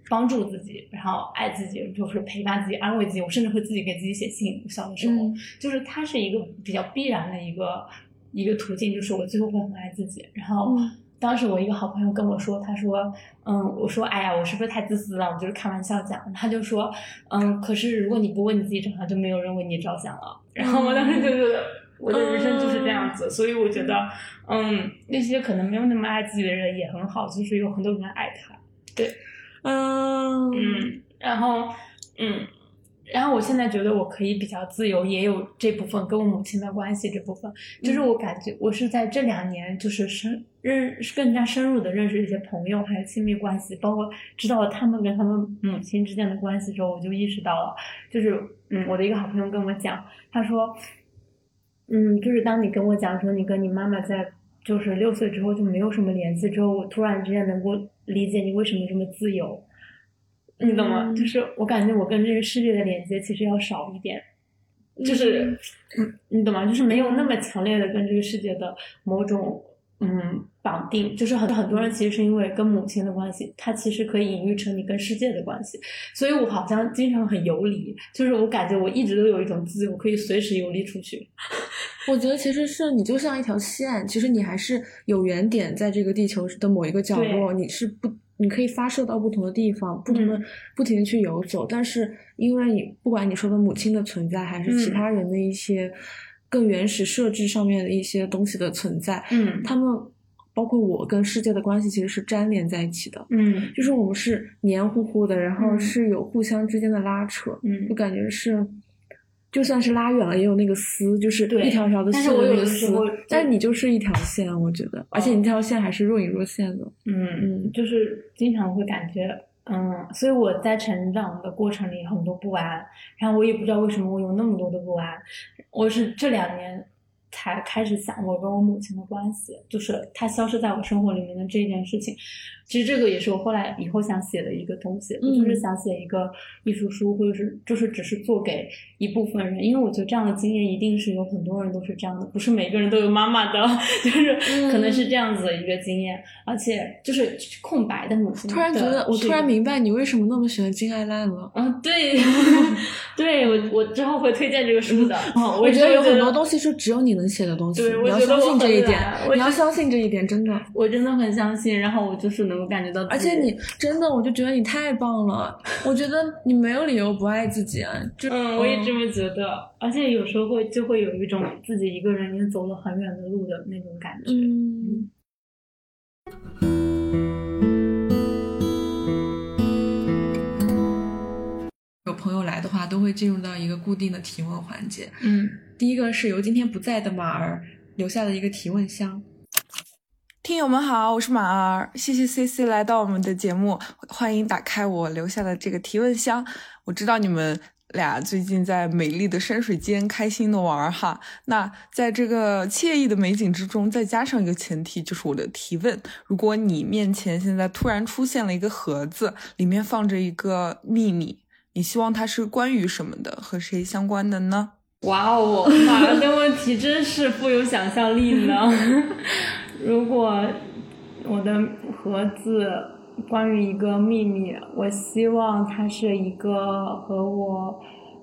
帮助自己，然后爱自己，就是陪伴自己，安慰自己。我甚至会自己给自己写信。小的时候，就是他是一个比较必然的一个一个途径，就是我最后会很爱自己。然后。当时我一个好朋友跟我说，他说，嗯，我说，哎呀，我是不是太自私了？我就是开玩笑讲。他就说，嗯，可是如果你不为你自己着想，就没有人为你着想了。然后我当时就觉得，我的人生就是这样子。所以我觉得，嗯，那些可能没有那么爱自己的人也很好，就是有很多人爱他。对，嗯嗯，然后，嗯。然后我现在觉得我可以比较自由，也有这部分跟我母亲的关系这部分，就是我感觉我是在这两年就是深认更加深入的认识一些朋友，还有亲密关系，包括知道了他们跟他们母亲之间的关系之后，我就意识到了，就是嗯，我的一个好朋友跟我讲，他说，嗯，就是当你跟我讲说你跟你妈妈在就是六岁之后就没有什么联系之后，我突然之间能够理解你为什么这么自由。你懂吗？就是我感觉我跟这个世界的连接其实要少一点，就是，嗯，你懂吗？就是没有那么强烈的跟这个世界的某种嗯绑定。就是很很多人其实是因为跟母亲的关系，它其实可以隐喻成你跟世界的关系。所以我好像经常很游离，就是我感觉我一直都有一种自由，可以随时游离出去。我觉得其实是你就像一条线，其实你还是有原点在这个地球的某一个角落，你是不。你可以发射到不同的地方，不同的不停的去游走，但是因为你不管你说的母亲的存在，还是其他人的一些更原始设置上面的一些东西的存在，嗯，他们包括我跟世界的关系其实是粘连在一起的，嗯，就是我们是黏糊糊的，然后是有互相之间的拉扯，嗯，就感觉是。就算是拉远了，也有那个丝，就是一条条的线的那个丝。但是你就是一条线，我觉得，而且你这条线还是若隐若现的。嗯嗯，就是经常会感觉，嗯，所以我在成长的过程里很多不安，然后我也不知道为什么我有那么多的不安，我是这两年。才开始想我跟我母亲的关系，就是她消失在我生活里面的这件事情。其实这个也是我后来以后想写的一个东西，就是想写一个艺术书，或者是就是只是做给一部分人，因为我觉得这样的经验一定是有很多人都是这样的，不是每个人都有妈妈的，就是可能是这样子的一个经验，而且就是空白的母亲。突然觉得，我突然明白你为什么那么喜欢金爱烂了。嗯，对，对我我之后会推荐这个书的。我觉得有很多东西是只有你能写的东西，你要相信这一点，你要相信这一点，真的，我真的很相信。然后我就是能。我感觉到，而且你真的，我就觉得你太棒了。我觉得你没有理由不爱自己啊。嗯，我也这么觉得。而且有时候会就会有一种自己一个人已经走了很远的路的那种感觉。嗯。有朋友来的话，都会进入到一个固定的提问环节。嗯，第一个是由今天不在的马儿留下的一个提问箱。听友们好，我是马儿，谢谢 C C 来到我们的节目，欢迎打开我留下的这个提问箱。我知道你们俩最近在美丽的山水间开心的玩哈，那在这个惬意的美景之中，再加上一个前提，就是我的提问：如果你面前现在突然出现了一个盒子，里面放着一个秘密，你希望它是关于什么的，和谁相关的呢？哇哦，马儿的问题真是富有想象力呢。如果我的盒子关于一个秘密，我希望它是一个和我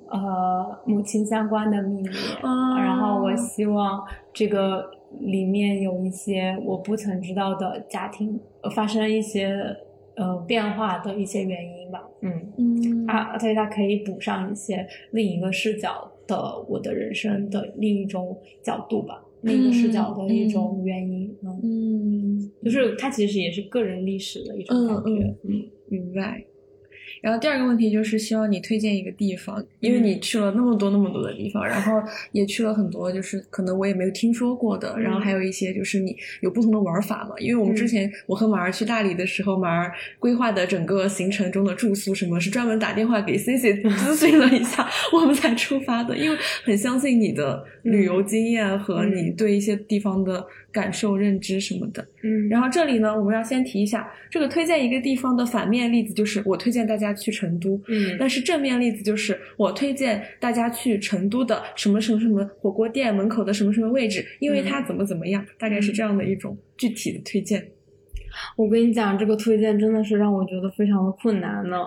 呃母亲相关的秘密，然后我希望这个里面有一些我不曾知道的家庭发生一些呃变化的一些原因吧，嗯。嗯。啊，所以它可以补上一些另一个视角的我的人生的另一种角度吧。那个视角的一种原因，嗯，就是它其实也是个人历史的一种感觉，嗯，明白。然后第二个问题就是希望你推荐一个地方，因为你去了那么多那么多的地方，然后也去了很多，就是可能我也没有听说过的，然后还有一些就是你有不同的玩法嘛。因为我们之前我和马儿去大理的时候，马儿规划的整个行程中的住宿什么是专门打电话给 C C 咨询了一下，我们才出发的，因为很相信你的旅游经验和你对一些地方的。感受、认知什么的，嗯，然后这里呢，我们要先提一下，这个推荐一个地方的反面例子，就是我推荐大大家去成都。嗯但是正面例子就是我推荐大家去成都的什么什么什么火锅店门口的什么什么位置，因为它怎么怎么样，大概是这样的一种具体的推荐。我跟你讲，这个推荐真的是让我觉得非常的困难呢，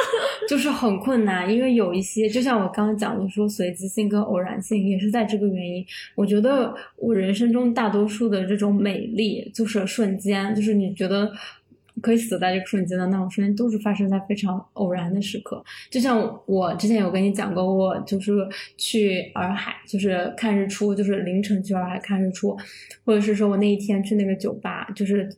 就是很困难，因为有一些，就像我刚刚讲的说，随机性跟偶然性也是在这个原因。我觉得我人生中大多数的这种美丽，就是瞬间，就是你觉得可以死在这个瞬间的那种瞬间，都是发生在非常偶然的时刻。就像我之前有跟你讲过，我就是去洱海，就是看日出，就是凌晨去洱海看日出，或者是说我那一天去那个酒吧，就是。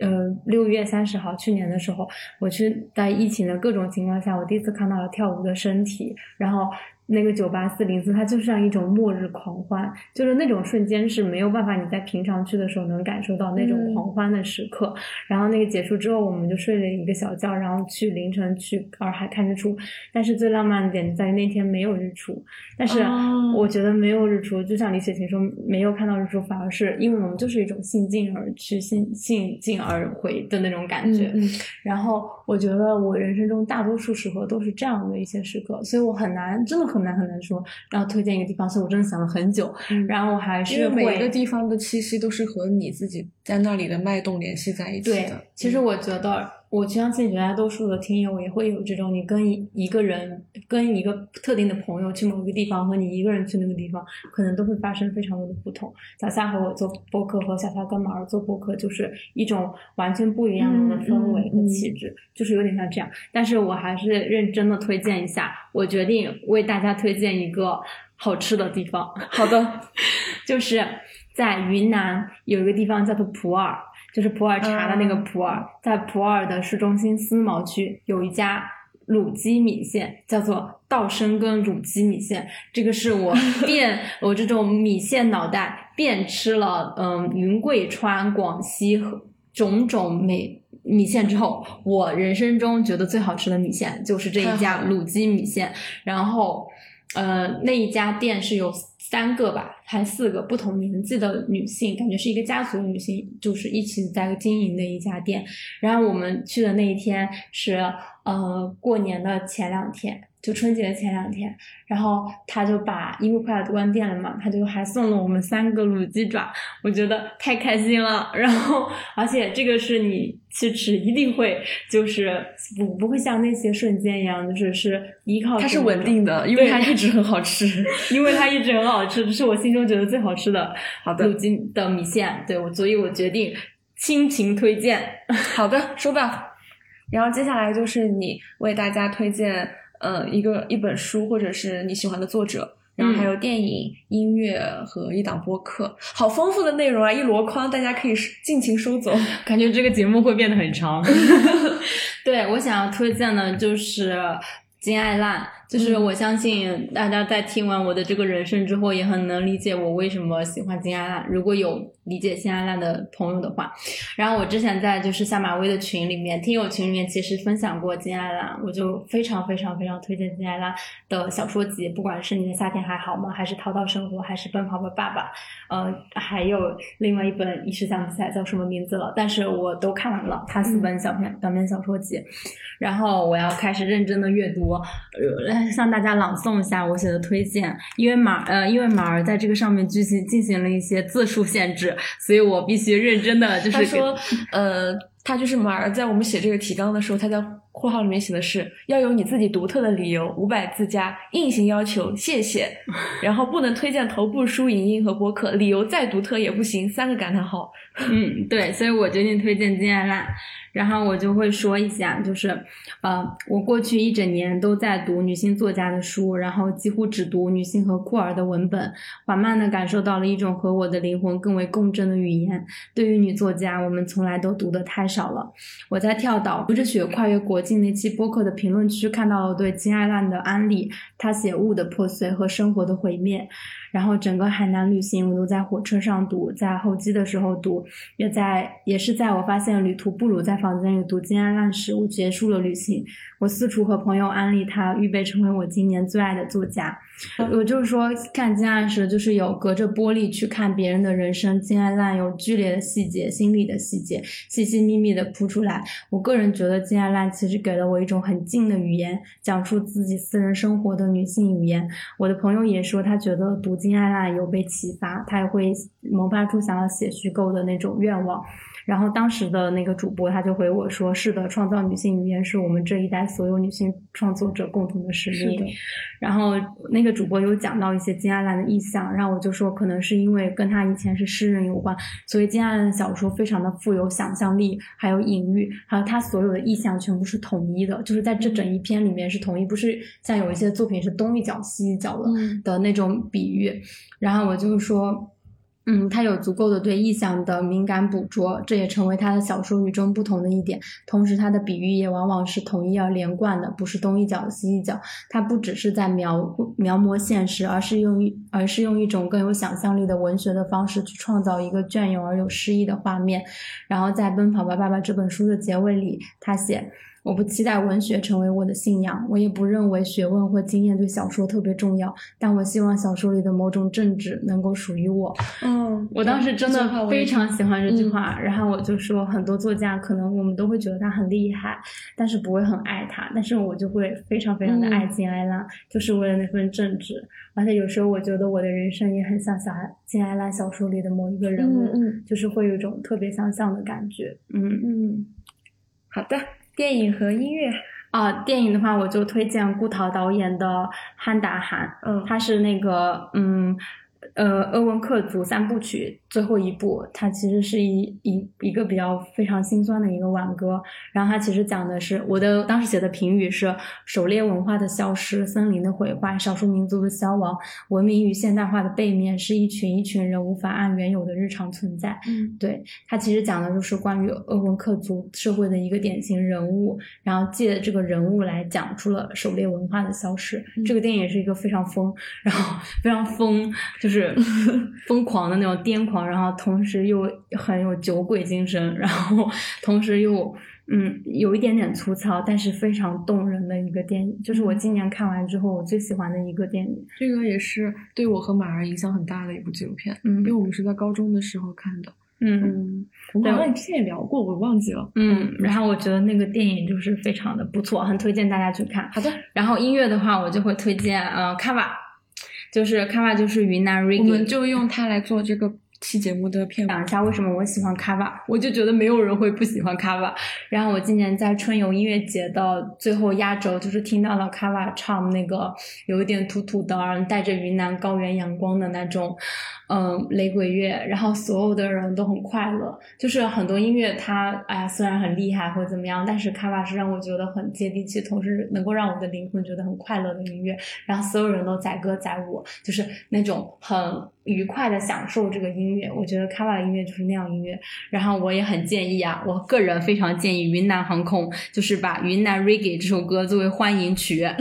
呃，六月三十号，去年的时候，我去在疫情的各种情况下，我第一次看到了跳舞的身体，然后那个九八四零四，它就像一种末日狂欢，就是那种瞬间是没有办法你在平常去的时候能感受到那种嗯狂欢的时刻。然后那个结束之后，我们就睡了一个小觉，然后去凌晨去洱海看日出。但是最浪漫的点在于那天没有日出，但是哦我觉得没有日出，就像李雪琴说，没有看到日出，反而是因为我们就是一种兴尽而去、兴兴尽而回的那种感觉。嗯然后我觉得我人生中大多数时刻都是这样的一些时刻，所以我很难，真的很难很难说，然后推荐一个地方，所以我真的想了很久，嗯然后我还因是为每一个。地方的气息都是和你自己在那里的脉动联系在一起对的。，其实我觉得，我相信绝大多数的听友也会有这种，你跟一一个人、跟一个特定的朋友去某一个地方，和你一个人去那个地方，可能都会发生非常多的不同。小夏和我做播客，和小夏跟马儿做播客，就是一种完全不一样的嗯氛围和嗯气质，就是有点像这样。但是我还是认真的推荐一下，我决定为大家推荐一个好吃的地方。好的，就是在云南有一个地方叫做普洱，就是普洱茶的那个普洱，在普洱的市中心思茅区有一家卤鸡米线，叫做稻生根卤鸡米线。这个是我 遍我这种米线脑袋遍吃了，嗯，云贵川、广西和种种美。米线之后，我人生中觉得最好吃的米线就是这一家卤鸡米线。然后，呃，那一家店是有三个吧，还四个不同年纪的女性，感觉是一个家族女性，就是一起在经营的一家店。然后我们去的那一天是呃过年的前两天，就春节的前两天。然后他就把因为快要关店了嘛，他就还送了我们三个卤鸡爪，我觉得太开心了。然后而且这个是你去吃一定会就是不不会像那些瞬间一样，就是是依靠它是稳定的，因为它一直很好吃。因为它一直很好吃，这是我心中觉得最好吃的 好的卤鸡的米线。对我，所以我决定亲情推荐。好的，收到。然后接下来就是你为大家推荐，呃，一个一本书或者是你喜欢的作者，然后还有电影、音乐和一档播客，好丰富的内容啊，一箩筐，大家可以尽情收走。感觉这个节目会变得很长。对我想要推荐的就是金爱烂，就是嗯。我相信大家在听完我的这个人生之后，也很能理解我为什么喜欢金阿烂。如果有理解金阿烂的朋友的话，然后我之前在就是下马威的群里面，听友群里面其实分享过金阿烂，我就非常非常非常推荐金阿烂的小说集，不管是你的夏天还好吗，还是淘淘生活，还是奔跑吧爸爸，呃，还有另外一本一时想不起来叫什么名字了，但是我都看完了，它四本小篇短篇小说集，然后我要开始认真的阅读，呃，向大家朗诵一下我写的推荐，因为马呃，因为马儿在这个上面进行进行了一些字数限制，所以我必须认真的就是给他说，呃，他就是马儿在我们写这个提纲的时候，他在括号里面写的是要有你自己独特的理由，五百字加，硬性要求，谢谢，然后不能推荐头部书、影音和播客，理由再独特也不行，三个感叹号。嗯，对，所以我决定推荐金爱烂，然后我就会说一下，就是，呃，我过去一整年都在读女性作家的书，然后几乎只读女性和酷儿的文本，缓慢地感受到了一种和我的灵魂更为共振的语言。对于女作家，我们从来都读得太少了。我在跳岛读着雪跨越国进那期播客的评论区看到了对金爱烂的安利，他写物的破碎和生活的毁灭。然后整个海南旅行我都在火车上读，在候机的时候读，也在也是在我发现旅途不如在房间里读金爱烂时，我结束了旅行。我四处和朋友安利他，预备成为我今年最爱的作家。我就是说，看金爱时，就是有隔着玻璃去看别人的人生，金爱烂有剧烈的细节、心理的细节，细细密密的铺出来。我个人觉得金爱烂其实给了我一种很静的语言，讲述自己私人生活的女性语言。我的朋友也说，他觉得读金爱烂有被启发，他也会萌发出想要写虚构的那种愿望。然后当时的那个主播他就回我说：“是的，创造女性语言是我们这一代所有女性创作者共同的使命。”然后那个主播有讲到一些金爱兰的意象，然后我就说可能是因为跟他以前是诗人有关，所以金爱兰的小说非常的富有想象力，还有隐喻，还有他所有的意象全部是统一的，就是在这整一篇里面是统一，不是像有一些作品是东一脚西一脚的的那种比喻。然后我就说。嗯，他有足够的对意象的敏感捕捉，这也成为他的小说与众不同的一点。同时，他的比喻也往往是统一而连贯的，不是东一脚西一脚。他不只是在描描摹现实，而是用一而是用一种更有想象力的文学的方式去创造一个隽永而有诗意的画面。然后，在《奔跑吧，爸爸》这本书的结尾里，他写。我不期待文学成为我的信仰，我也不认为学问或经验对小说特别重要，但我希望小说里的某种政治能够属于我。嗯，我当时真的非常喜欢这句话，然后我就说，很多作家可能我们都会觉得他很厉害，但是不会很爱他，但是我就会非常非常的爱金爱拉，就是为了那份正直。而且有时候我觉得我的人生也很像小金爱拉小说里的某一个人物，就是会有一种特别相像的感觉。嗯嗯，好的。电影和音乐啊，电影的话，我就推荐顾涛导演的《憨达罕》，嗯，他是那个，嗯。呃，鄂温克族三部曲最后一部，它其实是一一一个比较非常心酸的一个挽歌。然后它其实讲的是我的当时写的评语是：狩猎文化的消失，森林的毁坏，少数民族的消亡，文明与现代化的背面是一群一群人无法按原有的日常存在。嗯，对，它其实讲的就是关于鄂温克族社会的一个典型人物，然后借这个人物来讲出了狩猎文化的消失。这个电影是一个非常疯，然后非常疯，就是。疯狂的那种癫狂，然后同时又很有酒鬼精神，然后 同时又嗯有一点点粗糙，但是非常动人的一个电影，就是我今年看完之后我最喜欢的一个电影。这个也是对我和马儿影响很大的一部纪录片，嗯，因为我们是在高中的时候看的，嗯，我们好像之前也聊过，我忘记了，嗯，然后我觉得那个电影就是非常的不错，很推荐大家去看。好的，然后音乐的话，我就会推荐呃卡瓦。就是卡瓦，就是云南 reggae，我们就用它来做这个期节目的片讲一下为什么我喜欢卡瓦，我就觉得没有人会不喜欢卡瓦。然后我今年在春游音乐节的最后压轴，就是听到了卡瓦唱那个有一点土土的，带着云南高原阳光的那种。嗯，雷鬼乐，然后所有的人都很快乐。就是很多音乐，它哎呀，虽然很厉害或者怎么样，但是卡瓦是让我觉得很接地气，同时能够让我的灵魂觉得很快乐的音乐。然后所有人都载歌载舞，就是那种很愉快的享受这个音乐。我觉得卡瓦的音乐就是那样音乐。然后我也很建议啊，我个人非常建议云南航空，就是把《云南 Reggae》这首歌作为欢迎曲。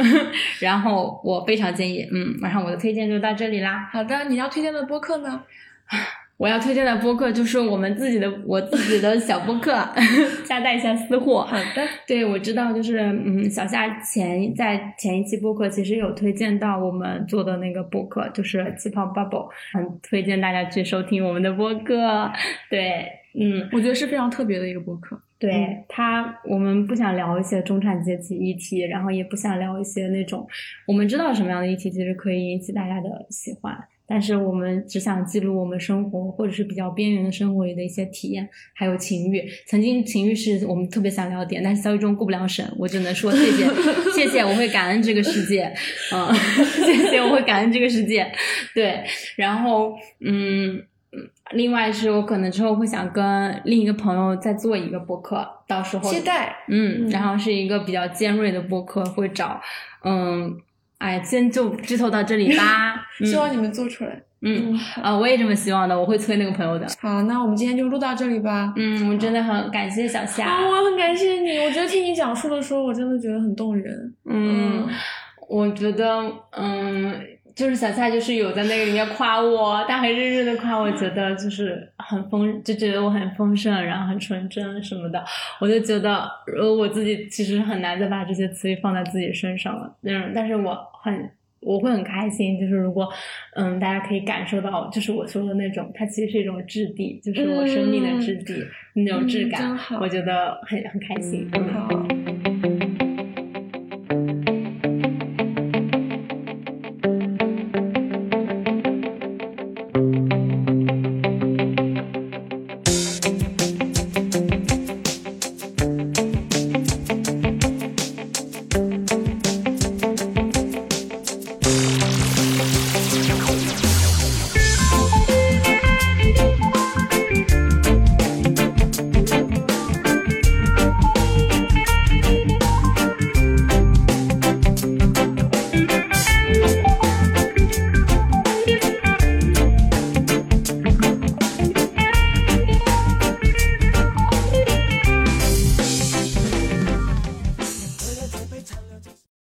然后我非常建议，嗯，晚上我的推荐就到这里啦。好的，你要。推荐的播客呢？我要推荐的播客就是我们自己的 我自己的小播客，夹带一下私货。好的，对我知道，就是嗯，小夏前在前一期播客其实有推荐到我们做的那个播客，就是气泡 bubble，很推荐大家去收听我们的播客。对，嗯，我觉得是非常特别的一个播客。对他，我们不想聊一些中产阶级议题，然后也不想聊一些那种我们知道什么样的议题其实可以引起大家的喜欢。但是我们只想记录我们生活，或者是比较边缘的生活里的一些体验，还有情欲。曾经情欲是我们特别想聊点，但是教育中过不了审，我只能说谢谢，谢谢，我会感恩这个世界，嗯，谢谢，我会感恩这个世界。对，然后嗯，另外是我可能之后会想跟另一个朋友再做一个播客，到时候期待，嗯，然后是一个比较尖锐的播客，会找嗯。哎，先就剧透到这里吧。希望你们做出来。嗯啊，我也这么希望的，我会催那个朋友的。好，那我们今天就录到这里吧。嗯，我真的很感谢小夏。我很感谢你，我觉得听你讲述的时候，我真的觉得很动人。嗯，我觉得，嗯。就是小夏，就是有在那个里面夸我，他很认真的夸我，觉得就是很丰，就觉得我很丰盛，然后很纯真什么的。我就觉得，呃，我自己其实很难再把这些词语放在自己身上了。嗯，但是我很，我会很开心，就是如果，嗯，大家可以感受到，就是我说的那种，它其实是一种质地，就是我生命的质地，那种质感，我觉得很很开心。好。